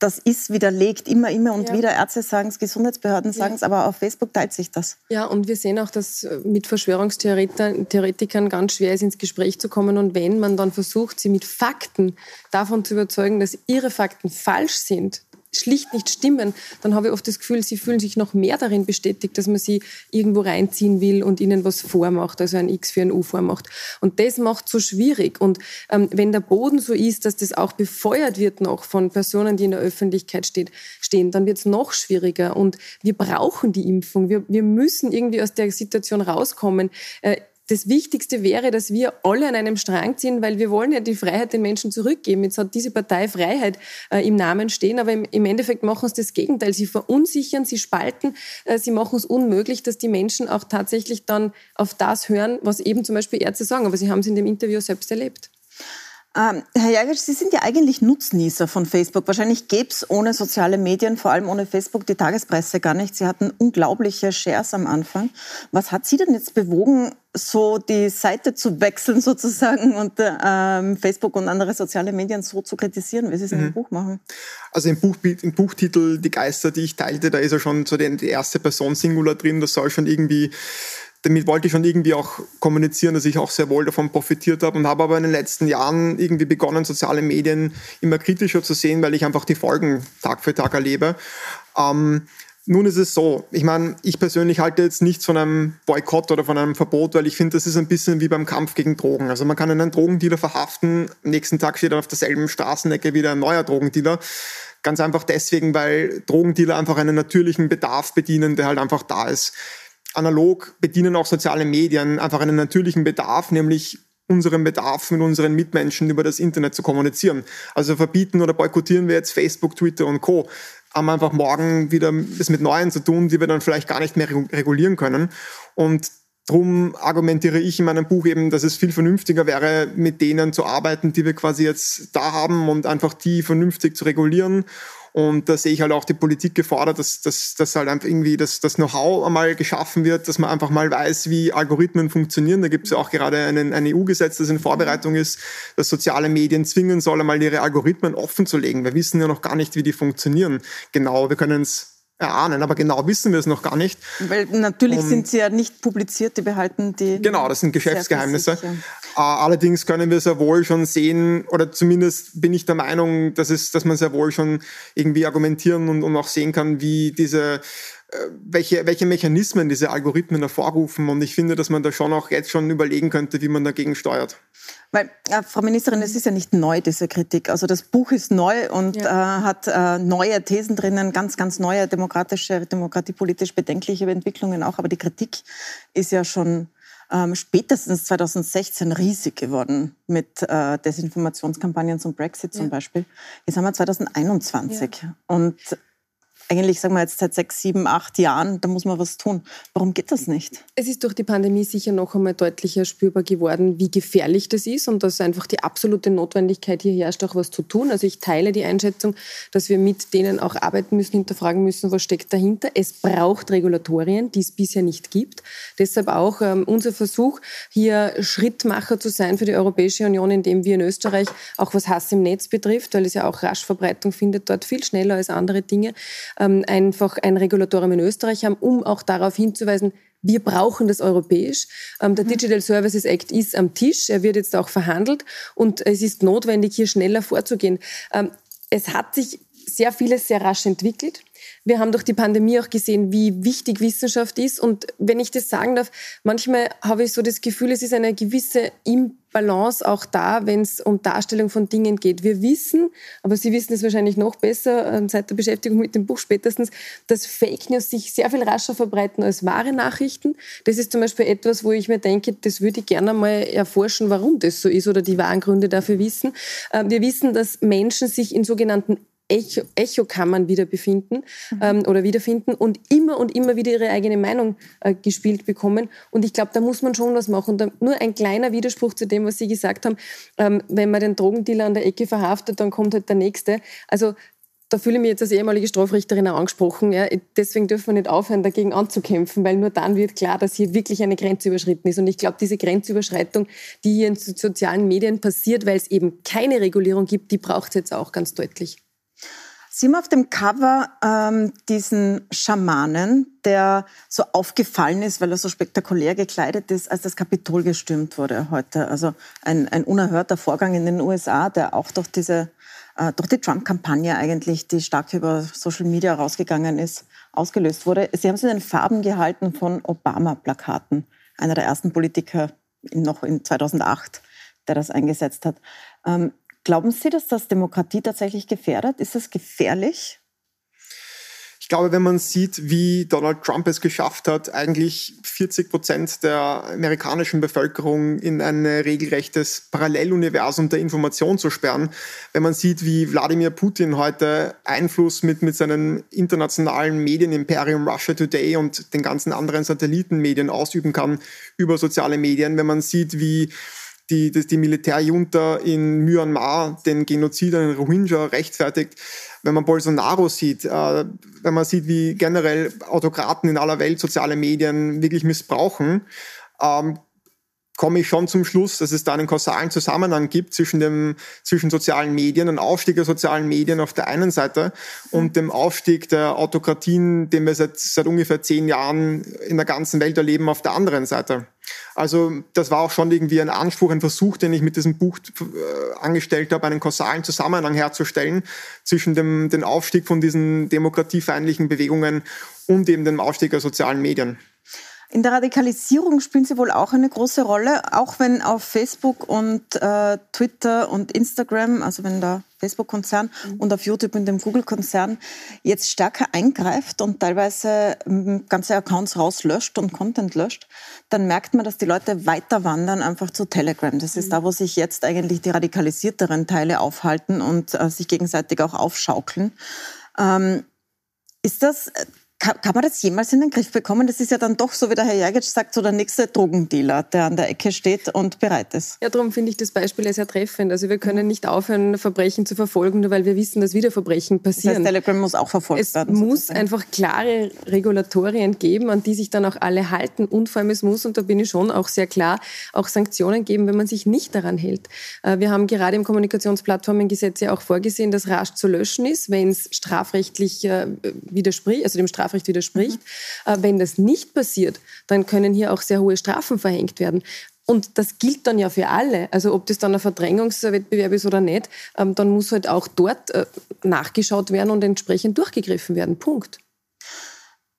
Speaker 1: das ist widerlegt immer, immer und ja. wieder. Ärzte sagen es, Gesundheitsbehörden sagen es, ja. aber auf Facebook teilt sich das.
Speaker 2: Ja, und wir sehen auch, dass äh, mit Verschwörungstheoretikern ganz schwer ist, ins Gespräch zu kommen. Und wenn man dann versucht, sie mit Fakten davon zu überzeugen, dass ihre Fakten falsch sind, schlicht nicht stimmen, dann habe ich oft das Gefühl, sie fühlen sich noch mehr darin bestätigt, dass man sie irgendwo reinziehen will und ihnen was vormacht, also ein X für ein U vormacht. Und das macht so schwierig. Und ähm, wenn der Boden so ist, dass das auch befeuert wird noch von Personen, die in der Öffentlichkeit steht, stehen, dann wird es noch schwieriger. Und wir brauchen die Impfung. Wir, wir müssen irgendwie aus der Situation rauskommen. Äh, das Wichtigste wäre, dass wir alle an einem Strang ziehen, weil wir wollen ja die Freiheit den Menschen zurückgeben. Jetzt hat diese Partei Freiheit äh, im Namen stehen, aber im, im, Endeffekt machen sie das Gegenteil. Sie verunsichern, sie spalten, äh, sie machen es unmöglich, dass die Menschen auch tatsächlich dann auf das hören, was eben zum Beispiel Ärzte sagen. Aber sie haben es in dem Interview selbst erlebt.
Speaker 1: Ähm, Herr Jagic, Sie sind ja eigentlich Nutznießer von Facebook. Wahrscheinlich gäbe es ohne soziale Medien, vor allem ohne Facebook, die Tagespresse gar nicht. Sie hatten unglaubliche Shares am Anfang. Was hat Sie denn jetzt bewogen, so die Seite zu wechseln *laughs* sozusagen und ähm, Facebook und andere soziale Medien so zu kritisieren, wie Sie es mhm. in dem Buch machen?
Speaker 3: Also im, Buch, im Buchtitel Die Geister, die ich teilte, da ist ja schon so die, die erste Person Singular drin. Das soll schon irgendwie damit wollte ich schon irgendwie auch kommunizieren, dass ich auch sehr wohl davon profitiert habe und habe aber in den letzten Jahren irgendwie begonnen, soziale Medien immer kritischer zu sehen, weil ich einfach die Folgen Tag für Tag erlebe. Ähm, nun ist es so, ich meine, ich persönlich halte jetzt nichts von einem Boykott oder von einem Verbot, weil ich finde, das ist ein bisschen wie beim Kampf gegen Drogen. Also man kann einen Drogendealer verhaften, am nächsten Tag steht dann auf derselben Straßenecke wieder ein neuer Drogendealer. Ganz einfach deswegen, weil Drogendealer einfach einen natürlichen Bedarf bedienen, der halt einfach da ist analog bedienen auch soziale Medien einfach einen natürlichen Bedarf, nämlich unseren Bedarf mit unseren Mitmenschen über das Internet zu kommunizieren. Also verbieten oder boykottieren wir jetzt Facebook, Twitter und Co. Haben einfach morgen wieder das mit Neuen zu tun, die wir dann vielleicht gar nicht mehr regulieren können. Und Darum argumentiere ich in meinem Buch eben, dass es viel vernünftiger wäre, mit denen zu arbeiten, die wir quasi jetzt da haben und einfach die vernünftig zu regulieren und da sehe ich halt auch die Politik gefordert, dass, dass, dass halt einfach irgendwie das, das Know-how einmal geschaffen wird, dass man einfach mal weiß, wie Algorithmen funktionieren. Da gibt es ja auch gerade einen, ein EU-Gesetz, das in Vorbereitung ist, das soziale Medien zwingen soll, einmal ihre Algorithmen offen zu legen. Wir wissen ja noch gar nicht, wie die funktionieren. Genau, wir können es erahnen, aber genau wissen wir es noch gar nicht.
Speaker 1: Weil natürlich und sind sie ja nicht publiziert, die behalten die.
Speaker 3: Genau, das sind Geschäftsgeheimnisse. Äh, allerdings können wir sehr wohl schon sehen, oder zumindest bin ich der Meinung, dass, es, dass man sehr wohl schon irgendwie argumentieren und, und auch sehen kann, wie diese äh, welche, welche Mechanismen diese Algorithmen hervorrufen. Und ich finde, dass man da schon auch jetzt schon überlegen könnte, wie man dagegen steuert.
Speaker 1: Weil, ja, Frau Ministerin, es ist ja nicht neu, diese Kritik. Also das Buch ist neu und ja. äh, hat äh, neue Thesen drinnen, ganz, ganz neue demokratische, demokratiepolitisch bedenkliche Entwicklungen auch. Aber die Kritik ist ja schon ähm, spätestens 2016 riesig geworden mit äh, Desinformationskampagnen zum Brexit zum ja. Beispiel. Jetzt haben wir 2021 ja. und eigentlich, sagen wir jetzt seit sechs, sieben, acht Jahren, da muss man was tun. Warum geht das nicht?
Speaker 2: Es ist durch die Pandemie sicher noch einmal deutlicher spürbar geworden, wie gefährlich das ist und dass einfach die absolute Notwendigkeit hier herrscht, auch was zu tun. Also ich teile die Einschätzung, dass wir mit denen auch arbeiten müssen, hinterfragen müssen, was steckt dahinter. Es braucht Regulatorien, die es bisher nicht gibt. Deshalb auch ähm, unser Versuch, hier Schrittmacher zu sein für die Europäische Union, indem wir in Österreich auch was Hass im Netz betrifft, weil es ja auch rasch Verbreitung findet, dort viel schneller als andere Dinge ähm, einfach ein Regulatorium in Österreich haben, um auch darauf hinzuweisen, wir brauchen das europäisch. Ähm, der mhm. Digital Services Act ist am Tisch, er wird jetzt auch verhandelt und es ist notwendig, hier schneller vorzugehen. Ähm, es hat sich sehr vieles sehr rasch entwickelt. Wir haben durch die Pandemie auch gesehen, wie wichtig Wissenschaft ist. Und wenn ich das sagen darf, manchmal habe ich so das Gefühl, es ist eine gewisse Imbalance auch da, wenn es um Darstellung von Dingen geht. Wir wissen, aber Sie wissen es wahrscheinlich noch besser ähm, seit der Beschäftigung mit dem Buch spätestens, dass Fake News sich sehr viel rascher verbreiten als wahre Nachrichten. Das ist zum Beispiel etwas, wo ich mir denke, das würde ich gerne mal erforschen, warum das so ist oder die wahren Gründe dafür wissen. Ähm, wir wissen, dass Menschen sich in sogenannten Echo, Echokammern wieder befinden mhm. ähm, oder wiederfinden und immer und immer wieder ihre eigene Meinung äh, gespielt bekommen. Und ich glaube, da muss man schon was machen. Da, nur ein kleiner Widerspruch zu dem, was Sie gesagt haben. Ähm, wenn man den Drogendealer an der Ecke verhaftet, dann kommt halt der Nächste. Also da fühle ich mich jetzt als ehemalige Strafrichterin auch angesprochen. Ja. Deswegen dürfen wir nicht aufhören, dagegen anzukämpfen, weil nur dann wird klar, dass hier wirklich eine Grenze überschritten ist. Und ich glaube, diese Grenzüberschreitung, die hier in sozialen Medien passiert, weil es eben keine Regulierung gibt, die braucht es jetzt auch ganz deutlich.
Speaker 1: Sie haben auf dem Cover ähm, diesen Schamanen, der so aufgefallen ist, weil er so spektakulär gekleidet ist, als das Kapitol gestürmt wurde heute. Also ein, ein unerhörter Vorgang in den USA, der auch durch diese äh, durch die Trump-Kampagne eigentlich, die stark über Social Media rausgegangen ist, ausgelöst wurde. Sie haben es in den Farben gehalten von Obama-Plakaten, einer der ersten Politiker in, noch in 2008, der das eingesetzt hat. Ähm, glauben Sie, dass das Demokratie tatsächlich gefährdet? Ist das gefährlich?
Speaker 3: glaube, wenn man sieht, wie Donald Trump es geschafft hat, eigentlich 40 Prozent der amerikanischen Bevölkerung in ein regelrechtes Paralleluniversum der Information zu sperren, wenn man sieht, wie Wladimir Putin heute Einfluss mit, mit seinen internationalen Medienimperium Russia Today und den ganzen anderen Satellitenmedien ausüben kann über soziale Medien, wenn man sieht, wie die, die Militärjunta in Myanmar den Genozid an den Rohingya rechtfertigt, wenn man Bolsonaro sieht, äh, wenn man sieht, wie generell Autokraten in aller Welt soziale Medien wirklich missbrauchen, ähm, komme ich schon zum Schluss, dass es da einen kausalen Zusammenhang gibt zwischen dem, zwischen sozialen Medien, einem Aufstieg der sozialen Medien auf der einen Seite und dem Aufstieg der Autokratien, den wir seit, seit ungefähr zehn Jahren in der ganzen Welt erleben, auf der anderen Seite. Also das war auch schon irgendwie ein Anspruch, ein Versuch, den ich mit diesem Buch äh, angestellt habe, einen kausalen Zusammenhang herzustellen zwischen dem den Aufstieg von diesen demokratiefeindlichen Bewegungen und eben dem Aufstieg der sozialen Medien.
Speaker 1: In der Radikalisierung spielen sie wohl auch eine große Rolle, auch wenn auf Facebook und äh, Twitter und Instagram, also wenn der Facebook-Konzern mhm. und auf YouTube in dem Google-Konzern jetzt stärker eingreift und teilweise ganze Accounts rauslöscht und Content löscht, dann merkt man, dass die Leute weiter wandern einfach zu Telegram. Das ist mhm. da, wo sich jetzt eigentlich die radikalisierteren Teile aufhalten und äh, sich gegenseitig auch aufschaukeln. Ähm, ist das äh, kann, kann, man das jemals in den Griff bekommen? Das ist ja dann doch, so wie der Herr Jagic sagt, so der nächste Drogendealer, der an der Ecke steht und bereit ist.
Speaker 2: Ja, darum finde ich das Beispiel sehr treffend. Also wir können nicht aufhören, Verbrechen zu verfolgen, nur weil wir wissen, dass wieder Verbrechen passieren. Das
Speaker 1: heißt, Telegram muss auch verfolgt
Speaker 2: es
Speaker 1: werden.
Speaker 2: Es muss sozusagen. einfach klare Regulatorien geben, an die sich dann auch alle halten. Und vor allem es muss, und da bin ich schon auch sehr klar, auch Sanktionen geben, wenn man sich nicht daran hält. Äh, wir haben gerade im Kommunikationsplattformengesetz ja auch vorgesehen, dass rasch zu löschen ist, wenn es strafrechtlich äh, widerspricht, also dem Straf Strafrecht widerspricht. Mhm. Wenn das nicht passiert, dann können hier auch sehr hohe Strafen verhängt werden. Und das gilt dann ja für alle. Also ob das dann ein Verdrängungswettbewerb ist oder nicht, ähm, dann muss halt auch dort äh, nachgeschaut werden und entsprechend durchgegriffen werden. Punkt.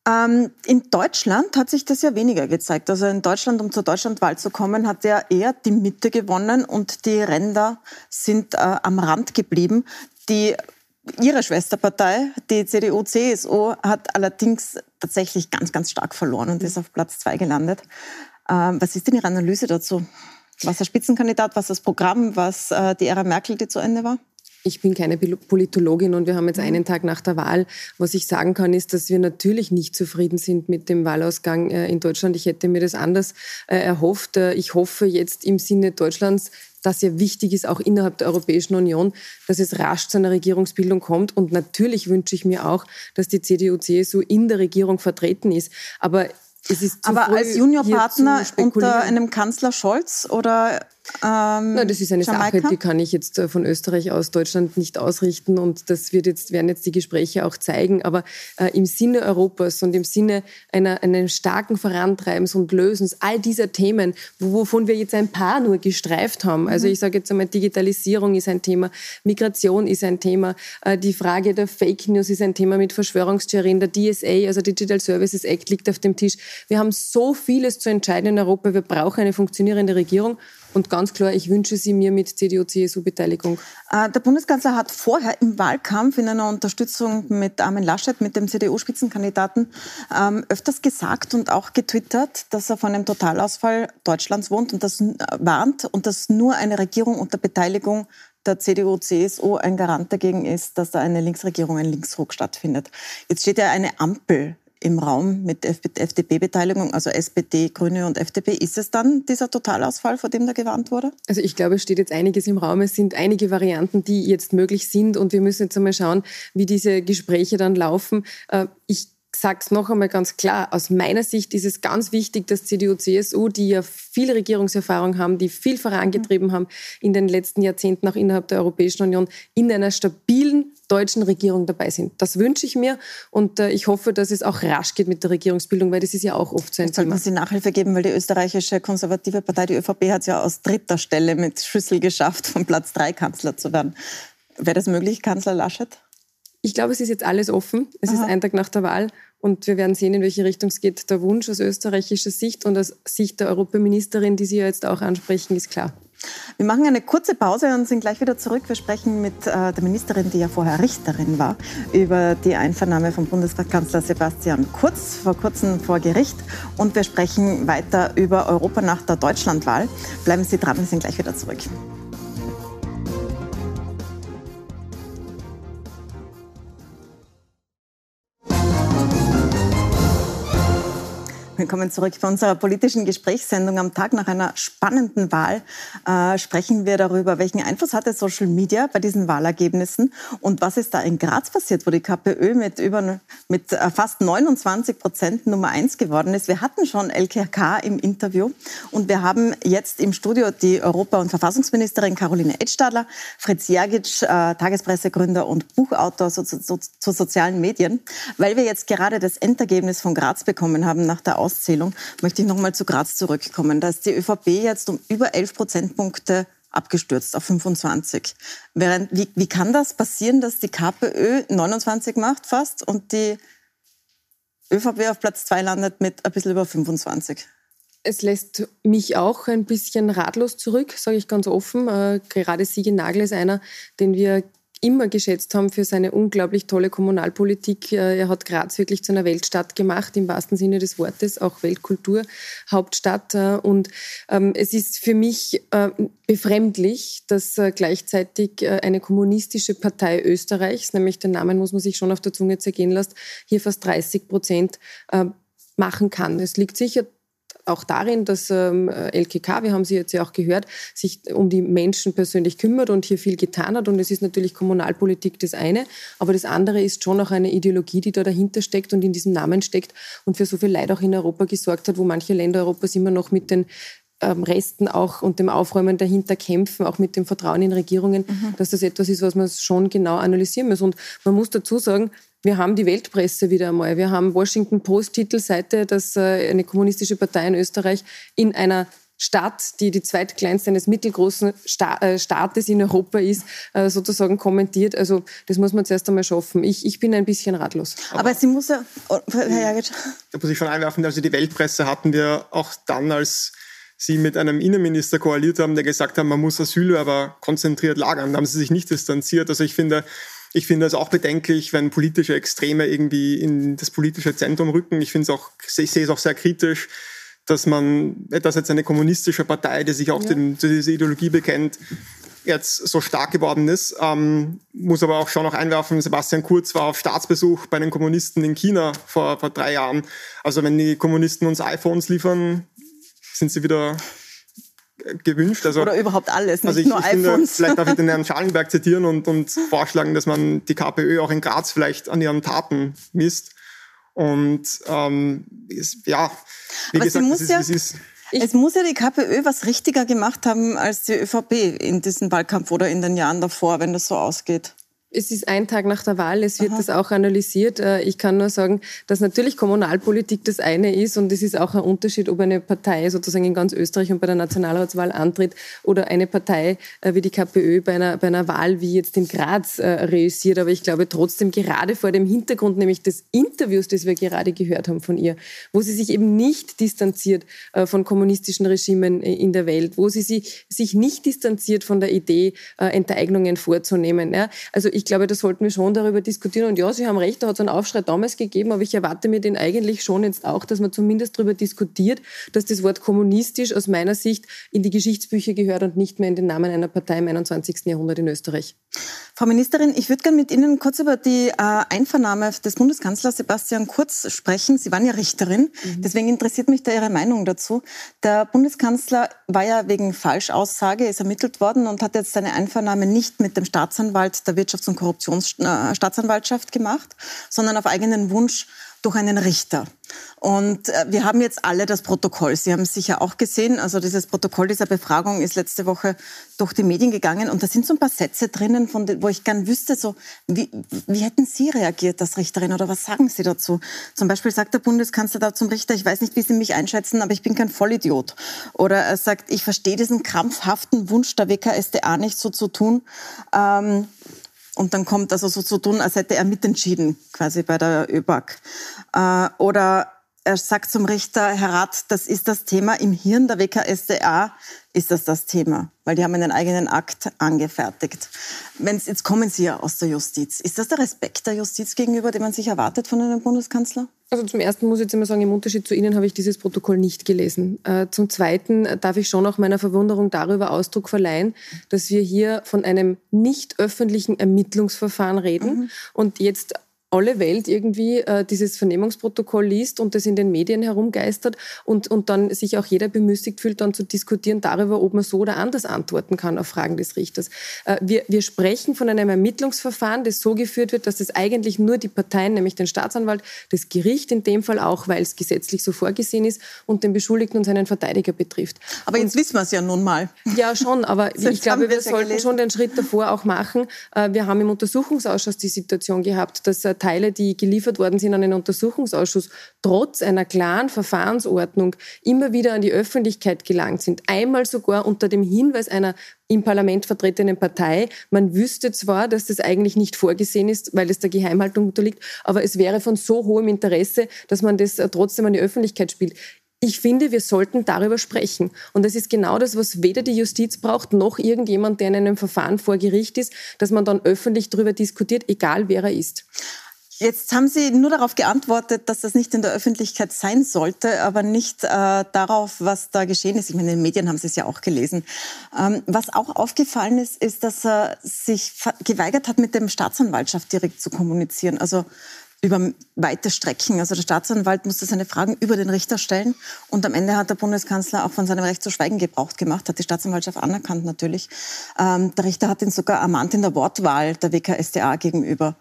Speaker 1: Ähm, in Deutschland hat sich das ja weniger gezeigt. Also in Deutschland, um zur Deutschlandwahl zu kommen, hat ja eher die Mitte gewonnen und die Ränder sind äh, am Rand geblieben. Die Ihre Schwesterpartei, die CDU-CSU, hat allerdings tatsächlich ganz, ganz stark verloren und ist auf Platz zwei gelandet. Ähm, was ist denn Ihre Analyse dazu? Was der Spitzenkandidat, was das Programm, was äh, die Ära Merkel, die zu Ende war?
Speaker 2: Ich bin keine Politologin und wir haben jetzt mhm. einen Tag nach der Wahl. Was ich sagen kann, ist, dass wir natürlich nicht zufrieden sind mit dem Wahlausgang äh, in Deutschland. Ich hätte mir das anders äh, erhofft. Ich hoffe jetzt im Sinne Deutschlands das ja wichtig ist, auch innerhalb der Europäischen Union, dass es rasch zu einer Regierungsbildung kommt. Und natürlich wünsche ich mir auch, dass die CDU-CSU in der Regierung vertreten ist. Aber es ist zu
Speaker 1: Aber als Juniorpartner unter einem Kanzler Scholz oder
Speaker 2: ähm, Nein, das ist eine Jamaika? Sache, die kann ich jetzt äh, von Österreich aus Deutschland nicht ausrichten und das wird jetzt, werden jetzt die Gespräche auch zeigen. Aber äh, im Sinne Europas und im Sinne einer, einer starken Vorantreibens und Lösens all dieser Themen, wovon wir jetzt ein paar nur gestreift haben. Also mhm. ich sage jetzt einmal, Digitalisierung ist ein Thema, Migration ist ein Thema, äh, die Frage der Fake News ist ein Thema mit Verschwörungstheorien, der DSA, also Digital Services Act liegt auf dem Tisch. Wir haben so vieles zu entscheiden in Europa. Wir brauchen eine funktionierende Regierung. Und ganz klar, ich wünsche sie mir mit CDU-CSU-Beteiligung.
Speaker 1: Äh, der Bundeskanzler hat vorher im Wahlkampf in einer Unterstützung mit Armin Laschet, mit dem CDU-Spitzenkandidaten, ähm, öfters gesagt und auch getwittert, dass er von einem Totalausfall Deutschlands wohnt und das äh, warnt und dass nur eine Regierung unter Beteiligung der CDU-CSU ein Garant dagegen ist, dass da eine Linksregierung, ein Linksruck stattfindet. Jetzt steht ja eine Ampel im Raum mit FDP-Beteiligung, also SPD, Grüne und FDP. Ist es dann dieser Totalausfall, vor dem da gewarnt wurde?
Speaker 2: Also ich glaube, es steht jetzt einiges im Raum. Es sind einige Varianten, die jetzt möglich sind und wir müssen jetzt einmal schauen, wie diese Gespräche dann laufen. Äh, ich sage es noch einmal ganz klar, aus meiner Sicht ist es ganz wichtig, dass CDU, CSU, die ja viel Regierungserfahrung haben, die viel vorangetrieben mhm. haben in den letzten Jahrzehnten auch innerhalb der Europäischen Union, in einer stabilen deutschen Regierung dabei sind. Das wünsche ich mir und äh, ich hoffe, dass es auch rasch geht mit der Regierungsbildung, weil das ist ja auch oft so ein
Speaker 1: Jetzt Thema. Sollten Sie Nachhilfe geben, weil die österreichische konservative Partei, die ÖVP, hat es ja aus dritter Stelle mit Schlüssel geschafft, von Platz drei Kanzler zu werden. Wäre das möglich, Kanzler Laschet?
Speaker 2: Ich glaube, es ist jetzt alles offen. Es Aha. ist ein Tag nach der Wahl und wir werden sehen, in welche Richtung es geht. Der Wunsch aus österreichischer Sicht und aus Sicht der Europaministerin, die Sie ja jetzt auch ansprechen, ist klar.
Speaker 1: Wir machen eine kurze Pause und sind gleich wieder zurück. Wir sprechen mit äh, der Ministerin, die ja vorher Richterin war, über die Einvernahme von Bundeskanzler Sebastian Kurz vor kurzem vor Gericht. Und wir sprechen weiter über Europa nach der Deutschlandwahl. Bleiben Sie dran, wir sind gleich wieder zurück. Willkommen zurück bei unserer politischen Gesprächssendung. Am Tag nach einer spannenden Wahl äh, sprechen wir darüber, welchen Einfluss hatte Social Media bei diesen Wahlergebnissen und was ist da in Graz passiert, wo die KPÖ mit, über, mit äh, fast 29 Prozent Nummer eins geworden ist. Wir hatten schon LKK im Interview und wir haben jetzt im Studio die Europa- und Verfassungsministerin Caroline Edstadler, Fritz Jergic, äh, Tagespressegründer und Buchautor zu, zu, zu sozialen Medien, weil wir jetzt gerade das Endergebnis von Graz bekommen haben nach der Aus Auszählung möchte ich noch mal zu Graz zurückkommen. Da ist die ÖVP jetzt um über 11 Prozentpunkte abgestürzt auf 25. Während, wie, wie kann das passieren, dass die KPÖ 29 macht fast und die ÖVP auf Platz 2 landet mit ein bisschen über 25?
Speaker 2: Es lässt mich auch ein bisschen ratlos zurück, sage ich ganz offen. Äh, gerade Siege Nagel ist einer, den wir immer geschätzt haben für seine unglaublich tolle Kommunalpolitik. Äh, er hat Graz wirklich zu einer Weltstadt gemacht, im wahrsten Sinne des Wortes, auch Weltkulturhauptstadt. Äh, und ähm, es ist für mich äh, befremdlich, dass gleichzeitig eine kommunistische Partei Österreichs, nämlich den Namen muss man sich schon auf der Zunge zergehen lassen, hier fast 30 Prozent machen kann. Es liegt sicher auch darin, dass ähm, LKK, wir haben sie jetzt ja auch gehört, sich um die Menschen persönlich kümmert und hier viel getan hat. Und es ist natürlich Kommunalpolitik das eine, aber das andere ist schon auch eine Ideologie, die da dahinter steckt und in diesem Namen steckt und für so viel Leid auch in Europa gesorgt hat, wo manche Länder Europas immer noch mit den ähm, Resten auch und dem Aufräumen dahinter kämpfen, auch mit dem Vertrauen in Regierungen, mhm. dass das etwas ist, was man schon genau analysieren muss. Und man muss dazu sagen, wir haben die Weltpresse wieder einmal. Wir haben Washington Post Titelseite, dass äh, eine kommunistische Partei in Österreich in einer Stadt, die die zweitkleinste eines mittelgroßen äh, Staates in Europa ist, äh, sozusagen kommentiert. Also das muss man zuerst einmal schaffen. Ich, ich bin ein bisschen ratlos.
Speaker 1: Aber, Aber sie muss ja... Oh,
Speaker 3: Herr Jagic. Da muss ich schon einwerfen, also die Weltpresse hatten wir auch dann, als sie mit einem Innenminister koaliert haben, der gesagt hat, man muss Asylwerber konzentriert lagern. Da haben sie sich nicht distanziert. Also ich finde, ich finde es auch bedenklich, wenn politische Extreme irgendwie in das politische Zentrum rücken. Ich finde es auch, ich sehe es auch sehr kritisch, dass man, dass jetzt eine kommunistische Partei, die sich auch ja. zu dieser Ideologie bekennt, jetzt so stark geworden ist. Ähm, muss aber auch schon noch einwerfen, Sebastian Kurz war auf Staatsbesuch bei den Kommunisten in China vor, vor drei Jahren. Also wenn die Kommunisten uns iPhones liefern, sind sie wieder gewünscht. Also,
Speaker 1: Oder überhaupt alles, nicht
Speaker 3: also ich,
Speaker 1: nur
Speaker 3: ich
Speaker 1: iPhones.
Speaker 3: Finde, vielleicht darf ich den Herrn *laughs* Schallenberg zitieren und, und vorschlagen, dass man die KPÖ auch in Graz vielleicht an ihren Taten misst. Und ähm, ist, ja, wie
Speaker 1: Aber
Speaker 3: gesagt,
Speaker 1: es ist, ja, es ist es muss ja die KPÖ was richtiger gemacht haben als die ÖVP in diesem Wahlkampf oder in den Jahren davor, wenn das so ausgeht.
Speaker 2: Es ist ein Tag nach der Wahl, es wird Aha. das auch analysiert. Äh, ich kann nur sagen, dass natürlich Kommunalpolitik das eine ist und es ist auch ein Unterschied, ob eine Partei sozusagen in ganz Österreich und bei der Nationalratswahl antritt oder eine Partei äh, wie die KPÖ bei einer, bei einer Wahl wie jetzt in Graz äh, reüssiert. Aber ich glaube trotzdem, gerade vor dem Hintergrund nämlich des Interviews, das wir gerade gehört haben von ihr, wo sie sich eben nicht distanziert von kommunistischen Regimen in der Welt, wo sie sich nicht distanziert von der Idee, Enteignungen vorzunehmen. Also ich ich glaube, da sollten wir schon darüber diskutieren. Und ja, Sie haben recht, da hat es einen Aufschrei damals gegeben, aber ich erwarte mir den eigentlich schon jetzt auch, dass man zumindest darüber diskutiert, dass das Wort kommunistisch aus meiner Sicht in die Geschichtsbücher gehört und nicht mehr in den Namen einer Partei im 21. Jahrhundert in Österreich.
Speaker 1: Frau Ministerin, ich würde gerne mit Ihnen kurz über die äh, Einvernahme des Bundeskanzlers Sebastian Kurz sprechen. Sie waren ja Richterin, mhm. deswegen interessiert mich da Ihre Meinung dazu. Der Bundeskanzler war ja wegen Falschaussage, ist ermittelt worden und hat jetzt seine Einvernahme nicht mit dem Staatsanwalt der Wirtschafts- und Korruptionsstaatsanwaltschaft gemacht, sondern auf eigenen Wunsch durch einen Richter. Und äh, wir haben jetzt alle das Protokoll. Sie haben es sicher auch gesehen. Also dieses Protokoll dieser Befragung ist letzte Woche durch die Medien gegangen. Und da sind so ein paar Sätze drinnen, von wo ich gern wüsste, so, wie, wie hätten Sie reagiert als Richterin oder was sagen Sie dazu? Zum Beispiel sagt der Bundeskanzler da zum Richter, ich weiß nicht, wie Sie mich einschätzen, aber ich bin kein Vollidiot. Oder er sagt, ich verstehe diesen krampfhaften Wunsch der WKSDA nicht so zu tun. Ähm, Und dann kommt also so zu tun, als hätte er mitentschieden, quasi bei der ÖBAG. Äh, oder er sagt zum Richter, Herr Rath, das ist das Thema im Hirn der WKSDA, ist das das Thema, weil die haben einen eigenen Akt angefertigt. Wenn's, jetzt kommen Sie ja aus der Justiz. Ist das der Respekt der Justiz gegenüber, den man sich erwartet von einem Bundeskanzler?
Speaker 2: Also zum Ersten muss ich jetzt immer sagen, im Unterschied zu Ihnen habe ich dieses Protokoll nicht gelesen. Äh, zum Zweiten darf ich schon auch meiner Verwunderung darüber Ausdruck verleihen, dass wir hier von einem nicht öffentlichen Ermittlungsverfahren reden mhm. und jetzt alle Welt irgendwie äh, dieses Vernehmungsprotokoll liest und das in den Medien herumgeistert und, und dann sich auch jeder bemüßigt fühlt, dann zu diskutieren darüber, ob man so oder anders antworten kann auf Fragen des Richters. Äh, wir, wir sprechen von einem Ermittlungsverfahren, das so geführt wird, dass es eigentlich nur die Parteien, nämlich den Staatsanwalt, das Gericht in dem Fall auch, weil es gesetzlich so vorgesehen ist, und den Beschuldigten und seinen Verteidiger betrifft.
Speaker 1: Aber jetzt und, wissen wir es ja nun mal.
Speaker 2: Ja, schon, aber *laughs* ich glaube, wir sollten schon den Schritt davor auch machen. Äh, wir haben im Untersuchungsausschuss die Situation gehabt, dass äh, Teile, die geliefert worden sind an den Untersuchungsausschuss, trotz einer klaren Verfahrensordnung immer wieder an die Öffentlichkeit gelangt sind. Einmal sogar unter dem Hinweis einer im Parlament vertretenen Partei. Man wüsste zwar, dass das eigentlich nicht vorgesehen ist, weil es der Geheimhaltung unterliegt, aber es wäre von so hohem Interesse, dass man das trotzdem an die Öffentlichkeit spielt. Ich finde, wir sollten darüber sprechen. Und das ist genau das, was weder die Justiz braucht, noch irgendjemand, der in einem Verfahren vor Gericht ist, dass man dann öffentlich darüber diskutiert, egal wer er ist.
Speaker 1: Jetzt haben Sie nur darauf geantwortet, dass das nicht in der Öffentlichkeit sein sollte, aber nicht äh, darauf, was da geschehen ist. Ich meine, in den Medien haben Sie es ja auch gelesen. Ähm, was auch aufgefallen ist, ist, dass er sich geweigert hat, mit dem Staatsanwaltschaft direkt zu kommunizieren. Also über weite Strecken. Also der Staatsanwalt musste seine Fragen über den Richter stellen. Und am Ende hat der Bundeskanzler auch von seinem Recht zu schweigen Gebrauch gemacht, hat die Staatsanwaltschaft anerkannt natürlich. Ähm, der Richter hat ihn sogar ermahnt in der Wortwahl der WKSDA gegenüber.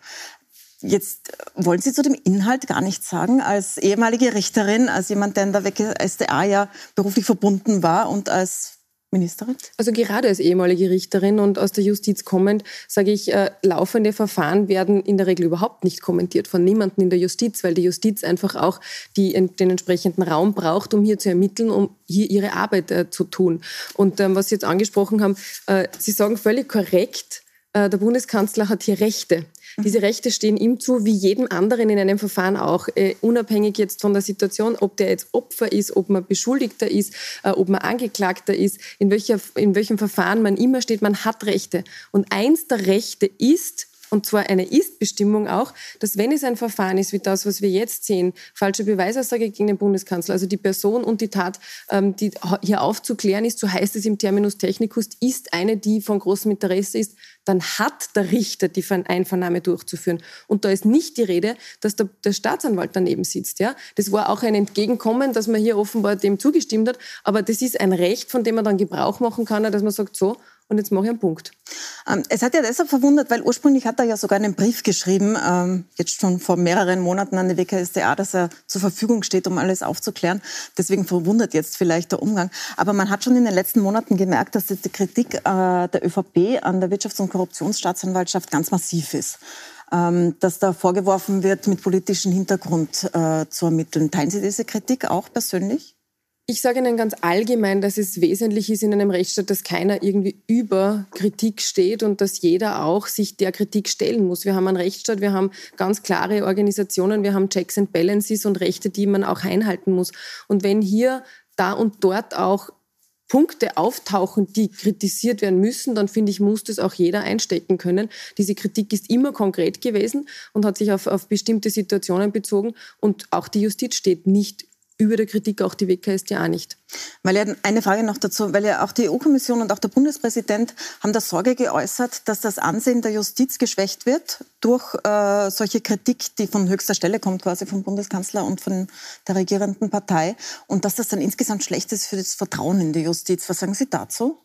Speaker 1: Jetzt wollen Sie zu dem Inhalt gar nichts sagen, als ehemalige Richterin, als jemand, der in der WKSDA ja beruflich verbunden war und als Ministerin?
Speaker 2: Also gerade als ehemalige Richterin und aus der Justiz kommend, sage ich, äh, laufende Verfahren werden in der Regel überhaupt nicht kommentiert von niemandem in der Justiz, weil die Justiz einfach auch die, den entsprechenden Raum braucht, um hier zu ermitteln, um hier ihre Arbeit äh, zu tun. Und ähm, was Sie jetzt angesprochen haben, äh, Sie sagen völlig korrekt, äh, der Bundeskanzler hat hier Rechte. Diese Rechte stehen ihm zu, wie jedem anderen in einem Verfahren auch, äh, unabhängig jetzt von der Situation, ob der jetzt Opfer ist, ob man Beschuldigter ist, äh, ob man Angeklagter ist, in, welcher, in welchem Verfahren man immer steht, man hat Rechte. Und eins der Rechte ist, und zwar eine Ist-Bestimmung auch, dass wenn es ein Verfahren ist wie das, was wir jetzt sehen, falsche Beweisaussage gegen den Bundeskanzler, also die Person und die Tat, ähm, die hier aufzuklären ist, so heißt es im Terminus technicus, ist eine, die von großem Interesse ist, dann hat der Richter die Einvernahme durchzuführen. Und da ist nicht die Rede, dass der, der Staatsanwalt daneben sitzt. Ja? Das war auch ein Entgegenkommen, dass man hier offenbar dem zugestimmt hat. Aber das ist ein Recht, von dem man dann Gebrauch machen kann, dass man sagt, so, und jetzt mache ich einen Punkt.
Speaker 1: Ähm, es hat ja deshalb verwundert, weil ursprünglich hat er ja sogar einen Brief geschrieben, ähm, jetzt schon vor mehreren Monaten an die WKSDA, dass er zur Verfügung steht, um alles aufzuklären. Deswegen verwundert jetzt vielleicht der Umgang. Aber man hat schon in den letzten Monaten gemerkt, dass die Kritik äh, der ÖVP an der Wirtschafts- und Korruptionsstaatsanwaltschaft ganz massiv ist. Ähm, dass da vorgeworfen wird, mit politischem Hintergrund äh, zu ermitteln. Teilen Sie diese Kritik auch persönlich?
Speaker 2: Ich sage Ihnen ganz allgemein, dass es wesentlich ist in einem Rechtsstaat, dass keiner irgendwie über Kritik steht und dass jeder auch sich der Kritik stellen muss. Wir haben einen Rechtsstaat, wir haben ganz klare Organisationen, wir haben Checks and Balances und Rechte, die man auch einhalten muss. Und wenn hier da und dort auch Punkte auftauchen, die kritisiert werden müssen, dann finde ich, muss das auch jeder einstecken können. Diese Kritik ist immer konkret gewesen und hat sich auf, auf bestimmte Situationen bezogen und auch die Justiz steht nicht über der Kritik auch die WKStA nicht.
Speaker 1: Weil ja eine Frage noch dazu, weil ja auch die EU-Kommission und auch der Bundespräsident haben da Sorge geäußert, dass das Ansehen der Justiz geschwächt wird durch äh, solche Kritik, die von höchster Stelle kommt, quasi vom Bundeskanzler und von der regierenden Partei und dass das dann insgesamt schlecht ist für das Vertrauen in die Justiz. Was sagen Sie dazu?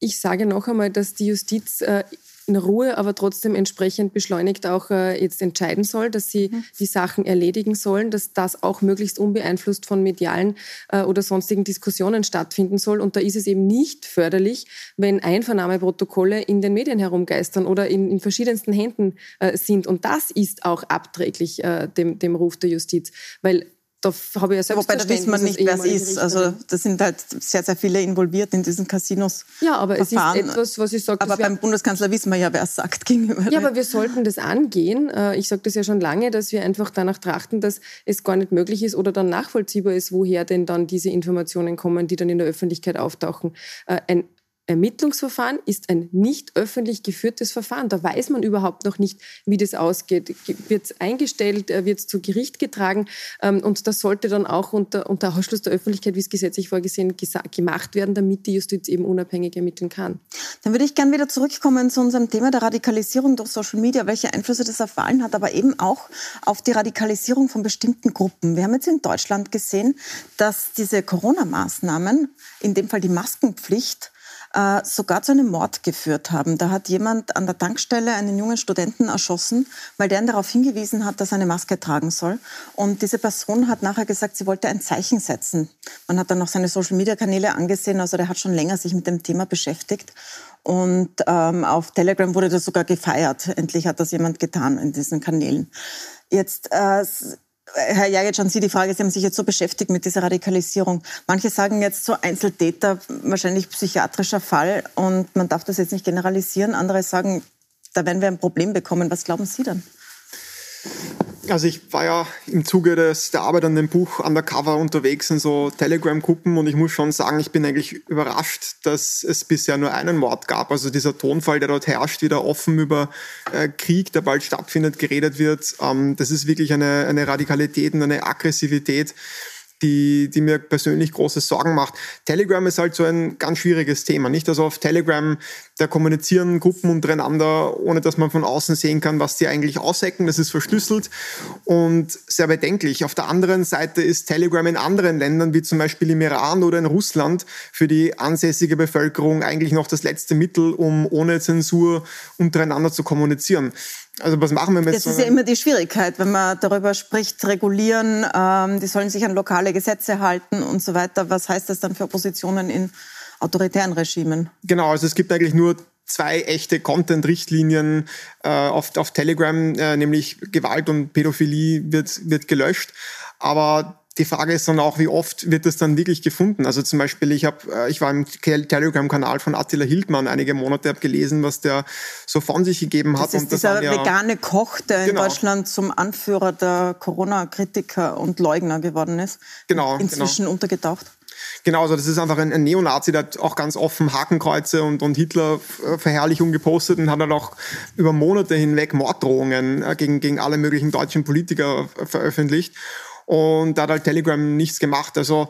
Speaker 2: Ich sage noch einmal, dass die Justiz äh, in Ruhe, aber trotzdem entsprechend beschleunigt auch äh, jetzt entscheiden soll, dass sie mhm. die Sachen erledigen sollen, dass das auch möglichst unbeeinflusst von medialen äh, oder sonstigen Diskussionen stattfinden soll. Und da ist es eben nicht förderlich, wenn Einvernahmeprotokolle in den Medien herumgeistern oder in, in verschiedensten Händen äh, sind. Und das ist auch abträglich äh, dem, dem Ruf der Justiz, weil da habe ich ja
Speaker 1: Wobei da wissen wir nicht, wer es ist. Also da sind halt sehr, sehr viele involviert in diesen Casinos.
Speaker 2: Ja, aber es ist etwas, was ich sage.
Speaker 1: Aber beim Bundeskanzler wissen wir ja, wer es sagt *laughs* gegenüber.
Speaker 2: Ja, aber wir sollten das angehen. Äh, ich sage das ja schon lange, dass wir einfach danach trachten, dass es gar nicht möglich ist oder dann nachvollziehbar ist, woher denn dann diese Informationen kommen, die dann in der Öffentlichkeit auftauchen. Äh, ein Ermittlungsverfahren ist ein nicht öffentlich geführtes Verfahren. Da weiß man überhaupt noch nicht, wie das ausgeht. Wird es eingestellt, äh, wird es zu Gericht getragen ähm, und das sollte dann auch unter, unter Ausschluss der Öffentlichkeit, wie es gesetzlich vorgesehen, gemacht werden, damit die Justiz eben unabhängig ermitteln kann.
Speaker 1: Dann würde ich gerne wieder zurückkommen zu unserem Thema der Radikalisierung durch Social Media, welche Einflüsse das erfahren hat, aber eben auch auf die Radikalisierung von bestimmten Gruppen. Wir haben jetzt in Deutschland gesehen, dass diese Corona-Maßnahmen, in dem Fall die Maskenpflicht, äh, sogar zu einem Mord geführt haben. Da hat jemand an der Tankstelle einen jungen Studenten erschossen, weil der ihn darauf hingewiesen hat, dass er eine Maske tragen soll. Und diese Person hat nachher gesagt, sie wollte ein Zeichen setzen. Man hat dann noch seine Social-Media-Kanäle angesehen, also der hat schon länger sich mit dem Thema beschäftigt. Und ähm, auf Telegram wurde das sogar gefeiert. Endlich hat das jemand getan in diesen Kanälen. Jetzt äh, Herr Jagic, an Sie die Frage, Sie haben sich jetzt so beschäftigt mit dieser Radikalisierung. Manche sagen jetzt so Einzeltäter, wahrscheinlich psychiatrischer Fall und man darf das jetzt nicht generalisieren. Andere sagen, da werden wir ein Problem bekommen. Was glauben Sie dann?
Speaker 3: Also ich war ja im Zuge des, der Arbeit an dem Buch Undercover unterwegs in so Telegram-Gruppen und ich muss schon sagen, ich bin eigentlich überrascht, dass es bisher nur einen Mord gab. Also dieser Tonfall, der dort herrscht, wieder offen über äh, Krieg, der bald stattfindet, geredet wird. Ähm, das ist wirklich eine, eine Radikalität und eine Aggressivität, die, die mir persönlich große Sorgen macht. Telegram ist halt so ein ganz schwieriges Thema, nicht? Also auf Telegram, da kommunizieren Gruppen untereinander, ohne dass man von außen sehen kann, was die eigentlich aushecken. Das ist verschlüsselt und sehr bedenklich. Auf der anderen Seite ist Telegram in anderen Ländern, wie zum Beispiel im Iran oder in Russland, für die ansässige Bevölkerung eigentlich noch das letzte Mittel, um ohne Zensur untereinander zu kommunizieren. Also was machen wir mit
Speaker 1: Das ist ja immer die Schwierigkeit, wenn man darüber spricht, regulieren, ähm, die sollen sich an lokale Gesetze halten und so weiter. Was heißt das dann für Oppositionen in autoritären Regimen?
Speaker 3: Genau, also es gibt eigentlich nur zwei echte Content-Richtlinien äh, auf, auf Telegram, äh, nämlich Gewalt und Pädophilie wird, wird gelöscht. Aber die Frage ist dann auch, wie oft wird das dann wirklich gefunden? Also zum Beispiel, ich habe, äh, ich war im Telegram-Kanal von Attila Hildmann einige Monate, habe gelesen, was der so von sich gegeben hat.
Speaker 1: Das ist dieser ja, vegane Koch, der genau. in Deutschland zum Anführer der Corona-Kritiker und Leugner geworden ist.
Speaker 3: Genau.
Speaker 1: Inzwischen
Speaker 3: genau.
Speaker 1: untergetaucht.
Speaker 3: Genau, also das ist einfach ein, ein Neonazi, der hat auch ganz offen Hakenkreuze und, und Hitler-Verherrlichung gepostet und hat dann auch über Monate hinweg Morddrohungen äh, gegen, gegen alle möglichen deutschen Politiker veröffentlicht. Und da hat halt Telegram nichts gemacht. Also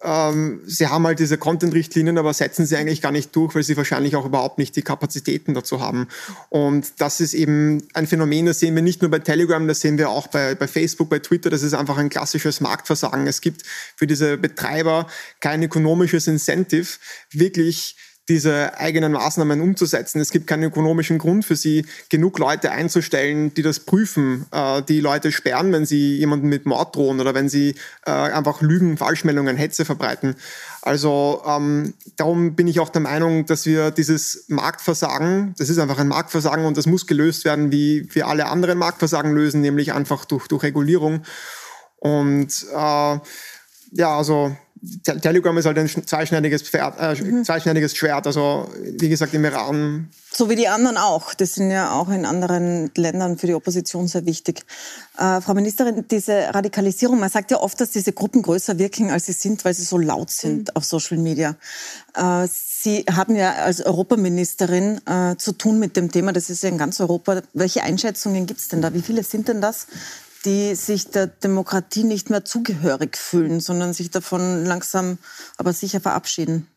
Speaker 3: ähm, sie haben halt diese Content-Richtlinien, aber setzen sie eigentlich gar nicht durch, weil sie wahrscheinlich auch überhaupt nicht die Kapazitäten dazu haben. Und das ist eben ein Phänomen, das sehen wir nicht nur bei Telegram, das sehen wir auch bei, bei Facebook, bei Twitter. Das ist einfach ein klassisches Marktversagen. Es gibt für diese Betreiber kein ökonomisches Incentive, wirklich diese eigenen Maßnahmen umzusetzen. Es gibt keinen ökonomischen Grund für sie, genug Leute einzustellen, die das prüfen, äh, die Leute sperren, wenn sie jemanden mit Mord drohen oder wenn sie äh, einfach Lügen, Falschmeldungen, Hetze verbreiten. Also ähm, darum bin ich auch der Meinung, dass wir dieses Marktversagen, das ist einfach ein Marktversagen und das muss gelöst werden, wie wir alle anderen Marktversagen lösen, nämlich einfach durch, durch Regulierung. Und äh, ja, also Telegram ist halt ein zweischneidiges, Pferd, äh, mhm. zweischneidiges Schwert. Also wie gesagt im Iran.
Speaker 1: So wie die anderen auch. Das sind ja auch in anderen Ländern für die Opposition sehr wichtig. Äh, Frau Ministerin, diese Radikalisierung, man sagt ja oft, dass diese Gruppen größer wirken, als sie sind, weil sie so laut sind mhm. auf Social Media. Äh, sie haben ja als Europaministerin äh, zu tun mit dem Thema, das ist ja in ganz Europa. Welche Einschätzungen gibt es denn da? Wie viele sind denn das? Die sich der Demokratie nicht mehr zugehörig fühlen, sondern sich davon langsam aber sicher verabschieden.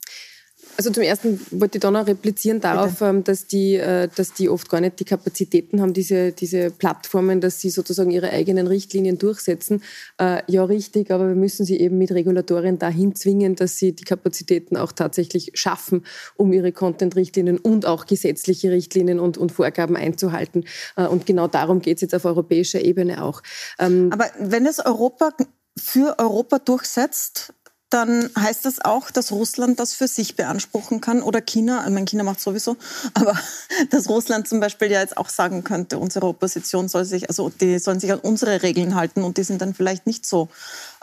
Speaker 2: Also zum Ersten wollte ich da noch replizieren darauf, Bitte. Ähm, dass die, äh, dass die oft gar nicht die Kapazitäten haben, diese, diese Plattformen, dass sie sozusagen ihre eigenen Richtlinien durchsetzen. Äh, ja, richtig, aber wir müssen sie eben mit Regulatorien dahin zwingen, dass sie die Kapazitäten auch tatsächlich schaffen, um ihre Content-Richtlinien und auch gesetzliche Richtlinien und, und Vorgaben einzuhalten. Äh, und genau darum geht es jetzt auf europäischer Ebene auch.
Speaker 1: Ähm, aber wenn es Europa für Europa durchsetzt, dann heißt das auch, dass Russland das für sich beanspruchen kann oder China, ich meine, China macht sowieso, *laughs* aber dass Russland zum Beispiel ja jetzt auch sagen könnte, unsere Opposition soll sich, also die sollen sich an unsere Regeln halten und die sind dann vielleicht nicht so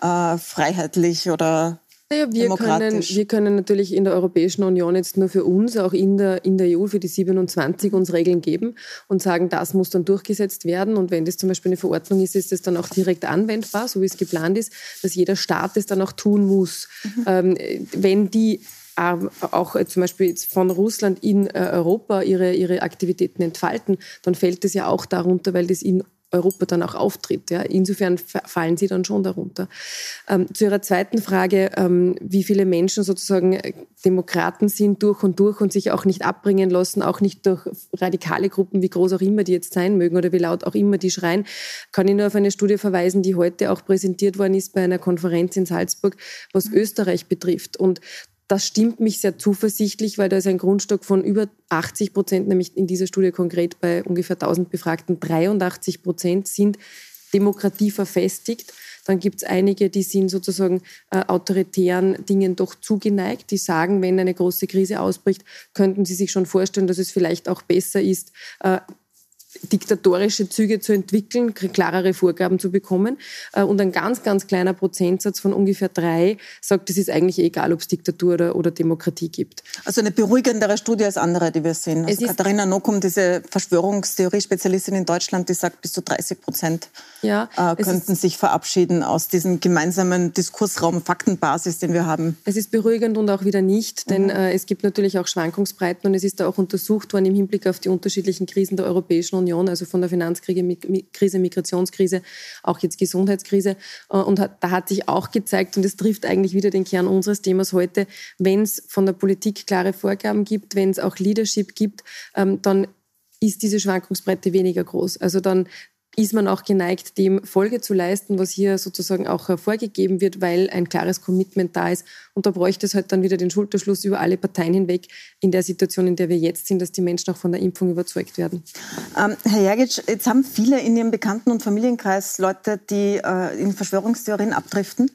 Speaker 1: äh, freiheitlich oder
Speaker 2: naja, wir, können, wir können natürlich in der Europäischen Union jetzt nur für uns, auch in der, in der EU, für die 27 uns Regeln geben und sagen, das muss dann durchgesetzt werden. Und wenn das zum Beispiel eine Verordnung ist, ist das dann auch direkt anwendbar, so wie es geplant ist, dass jeder Staat es dann auch tun muss. Mhm. Ähm, wenn die äh, auch zum Beispiel von Russland in äh, Europa ihre, ihre Aktivitäten entfalten, dann fällt es ja auch darunter, weil das in Europa dann auch auftritt. Ja. Insofern fallen sie dann schon darunter. Ähm, zu Ihrer zweiten Frage, ähm, wie viele Menschen sozusagen äh, Demokraten sind durch und durch und sich auch nicht abbringen lassen, auch nicht durch radikale Gruppen, wie groß auch immer die jetzt sein mögen oder wie laut auch immer die schreien, kann ich nur auf eine Studie verweisen, die heute auch präsentiert worden ist bei einer Konferenz in Salzburg, was Österreich betrifft. Und das stimmt mich sehr zuversichtlich, weil da ist ein Grundstock von über 80 Prozent, nämlich in dieser Studie konkret bei ungefähr 1000 Befragten, 83 Prozent sind Demokratie verfestigt. Dann gibt es einige, die sind sozusagen äh, autoritären Dingen doch zugeneigt, die sagen, wenn eine große Krise ausbricht, könnten sie sich schon vorstellen, dass es vielleicht auch besser ist, äh, diktatorische Züge zu entwickeln, klarere Vorgaben zu bekommen. Äh, und ein ganz, ganz kleiner Prozentsatz von ungefähr drei sagt, es ist eigentlich egal, ob es Diktatur oder, oder, Demokratie gibt.
Speaker 1: Also eine beruhigendere Studie als andere, die wir sehen. Also Katharina Nokum, diese Verschwörungstheorie-Spezialistin in Deutschland, die sagt, bis zu 30 Prozent ja, äh, könnten sich verabschieden aus diesem gemeinsamen Diskursraum, Faktenbasis, den wir haben.
Speaker 2: Es ist beruhigend und auch wieder nicht, denn mhm. äh, es gibt natürlich auch Schwankungsbreiten und es ist da auch untersucht worden im Hinblick auf die unterschiedlichen Krisen der Europäischen Union Union, also von der Finanzkrise, Migrationskrise, auch jetzt Gesundheitskrise. Äh, und da hat sich auch gezeigt, und das trifft eigentlich wieder den Kern unseres Themas heute, wenn es von der Politik klare Vorgaben gibt, wenn es auch Leadership gibt, ähm, dann ist diese Schwankungsbreite weniger groß. Also dann ist man auch geneigt, dem Folge zu leisten, was hier sozusagen auch hervorgegeben wird, weil ein klares Commitment da ist. Und da bräuchte es halt dann wieder den Schulterschluss über alle Parteien hinweg in der Situation, in der wir jetzt sind, dass die Menschen auch von der Impfung überzeugt werden.
Speaker 1: Ähm, Herr Jergic, jetzt haben viele in Ihrem Bekannten- und Familienkreis Leute, die äh, in Verschwörungstheorien abdriften.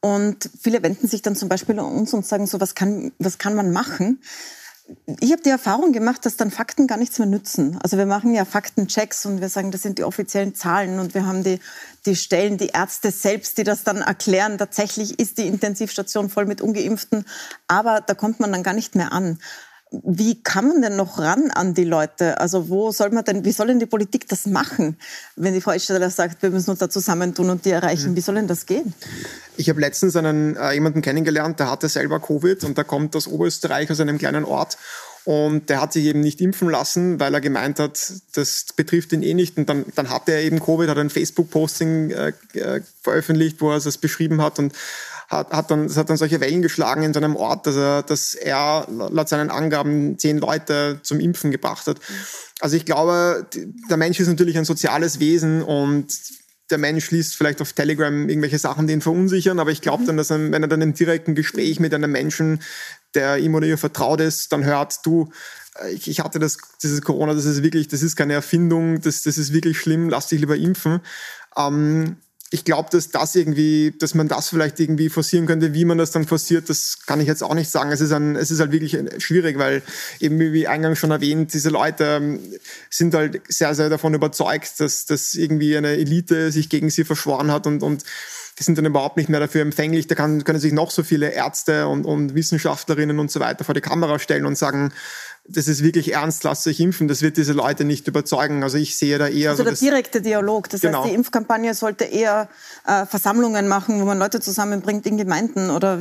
Speaker 1: Und viele wenden sich dann zum Beispiel an uns und sagen so, was kann, was kann man machen? Ich habe die Erfahrung gemacht, dass dann Fakten gar nichts mehr nützen. Also wir machen ja Faktenchecks und wir sagen, das sind die offiziellen Zahlen und wir haben die, die Stellen, die Ärzte selbst, die das dann erklären. Tatsächlich ist die Intensivstation voll mit Ungeimpften, aber da kommt man dann gar nicht mehr an. Wie kann man denn noch ran an die Leute? Also wo soll man denn, wie soll denn die Politik das machen, wenn die Frau Eschler sagt, wir müssen uns da zusammentun und die erreichen? Wie soll denn das gehen?
Speaker 3: Ich habe letztens einen, äh, jemanden kennengelernt, der hatte selber Covid und der kommt aus Oberösterreich, aus einem kleinen Ort. Und der hat sich eben nicht impfen lassen, weil er gemeint hat, das betrifft ihn eh nicht. Und dann, dann hatte er eben Covid, hat ein Facebook-Posting äh, äh veröffentlicht, wo er es beschrieben hat und hat, hat dann, es hat dann solche Wellen geschlagen in seinem Ort, dass er, dass er laut seinen Angaben zehn Leute zum Impfen gebracht hat. Also ich glaube, der Mensch ist natürlich ein soziales Wesen und der Mensch liest vielleicht auf Telegram irgendwelche Sachen, die ihn verunsichern, aber ich glaube mhm. dann, dass er, wenn er dann im direkten Gespräch mit einem Menschen, der ihm oder ihr vertraut ist, dann hört, du, äh, ich, ich hatte das, dieses Corona, das ist wirklich, das ist keine Erfindung, das, das ist wirklich schlimm, lass dich lieber impfen. Ähm, ich glaube, dass das irgendwie, dass man das vielleicht irgendwie forcieren könnte. Wie man das dann forciert, das kann ich jetzt auch nicht sagen. Es ist, ein, es ist halt wirklich schwierig, weil eben wie eingangs schon erwähnt, diese Leute ähm, sind halt sehr, sehr davon überzeugt, dass, dass irgendwie eine Elite sich gegen sie verschworen hat und, und die sind dann überhaupt nicht mehr dafür empfänglich. Da kann, können sich noch so viele Ärzte und, und Wissenschaftlerinnen und so weiter vor die Kamera stellen und sagen, das ist wirklich ernst, lasst euch impfen. Das wird diese Leute nicht überzeugen. Also ich sehe da eher.
Speaker 1: Also
Speaker 3: so
Speaker 1: der direkte Dialog. Das genau. heißt, die Impfkampagne sollte eher äh, Versammlungen machen, wo man Leute zusammenbringt in Gemeinden oder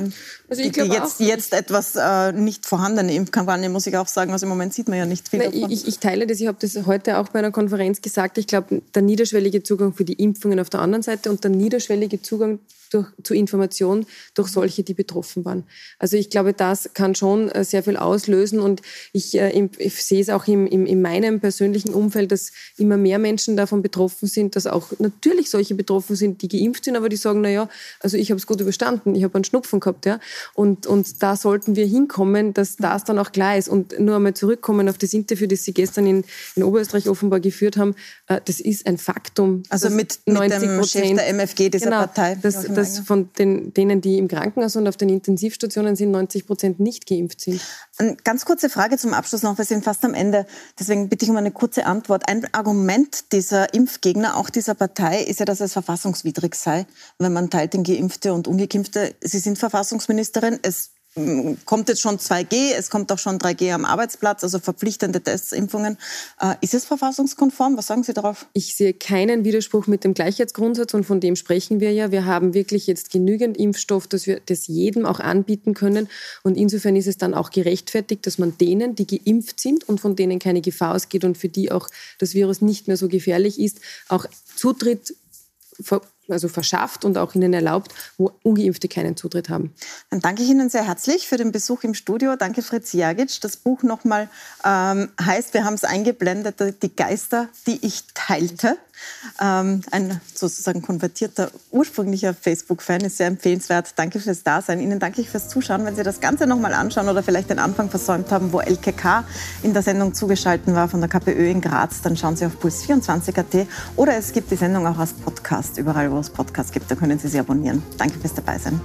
Speaker 1: also die, die jetzt, jetzt etwas äh, nicht vorhandene Impfkampagne, muss ich auch sagen. Also im Moment sieht man ja nicht viel
Speaker 2: davon. Ich, ich teile das. Ich habe das heute auch bei einer Konferenz gesagt. Ich glaube, der niederschwellige Zugang für die Impfungen auf der anderen Seite und der niederschwellige Zugang durch, zu Information durch solche, die betroffen waren. Also ich glaube, das kann schon äh, sehr viel auslösen und ich, äh, ich sehe es auch im, im, in meinem persönlichen Umfeld, dass immer mehr Menschen davon betroffen sind, dass auch natürlich solche betroffen sind, die geimpft sind, aber die sagen, na ja, also ich habe es gut überstanden, ich habe einen Schnupfen gehabt, ja, und, und da sollten wir hinkommen, dass das dann auch klar ist und nur einmal zurückkommen auf das Interview, das Sie gestern in, in Oberösterreich offenbar geführt haben, äh, das ist ein Faktum.
Speaker 1: Also mit, 90 mit dem Chef der MFG, dieser
Speaker 2: genau,
Speaker 1: Partei.
Speaker 2: Das, das dass von den, denen, die im Krankenhaus und auf den Intensivstationen sind, 90 Prozent nicht geimpft sind.
Speaker 1: Eine ganz kurze Frage zum Abschluss noch. Wir sind fast am Ende. Deswegen bitte ich um eine kurze Antwort. Ein Argument dieser Impfgegner, auch dieser Partei, ist ja, dass es verfassungswidrig sei, wenn man teilt in Geimpfte und Ungeimpfte. Sie sind Verfassungsministerin. Es kommt jetzt schon 2G, es kommt auch schon 3G am Arbeitsplatz, also verpflichtende Tests, Impfungen. Äh, ist es verfassungskonform? Was sagen Sie darauf?
Speaker 2: Ich sehe keinen Widerspruch mit dem Gleichheitsgrundsatz und von dem sprechen wir ja. Wir haben wirklich jetzt genügend Impfstoff, dass wir das jedem auch anbieten können. Und insofern ist es dann auch gerechtfertigt, dass man denen, die geimpft sind und von denen keine Gefahr ausgeht und für die auch das Virus nicht mehr so gefährlich ist, auch Zutritt also verschafft und auch ihnen erlaubt, wo Ungeimpfte keinen Zutritt haben.
Speaker 1: Dann danke ich Ihnen sehr herzlich für den Besuch im Studio. Danke Fritz Jagic. Das Buch nochmal ähm, heißt, wir haben es eingeblendet, die Geister, die ich teilte. Ähm, ein sozusagen konvertierter ursprünglicher Facebook-Fan ist sehr empfehlenswert. Danke fürs Dasein. Ihnen danke ich fürs Zuschauen. Wenn Sie das Ganze nochmal anschauen oder vielleicht den Anfang versäumt haben, wo LKK in der Sendung zugeschaltet war von der KPÖ in Graz, dann schauen Sie auf puls24.at oder es gibt die Sendung auch als Podcast, überall wo es Podcasts gibt. Da können Sie sie abonnieren. Danke fürs Dabeisein.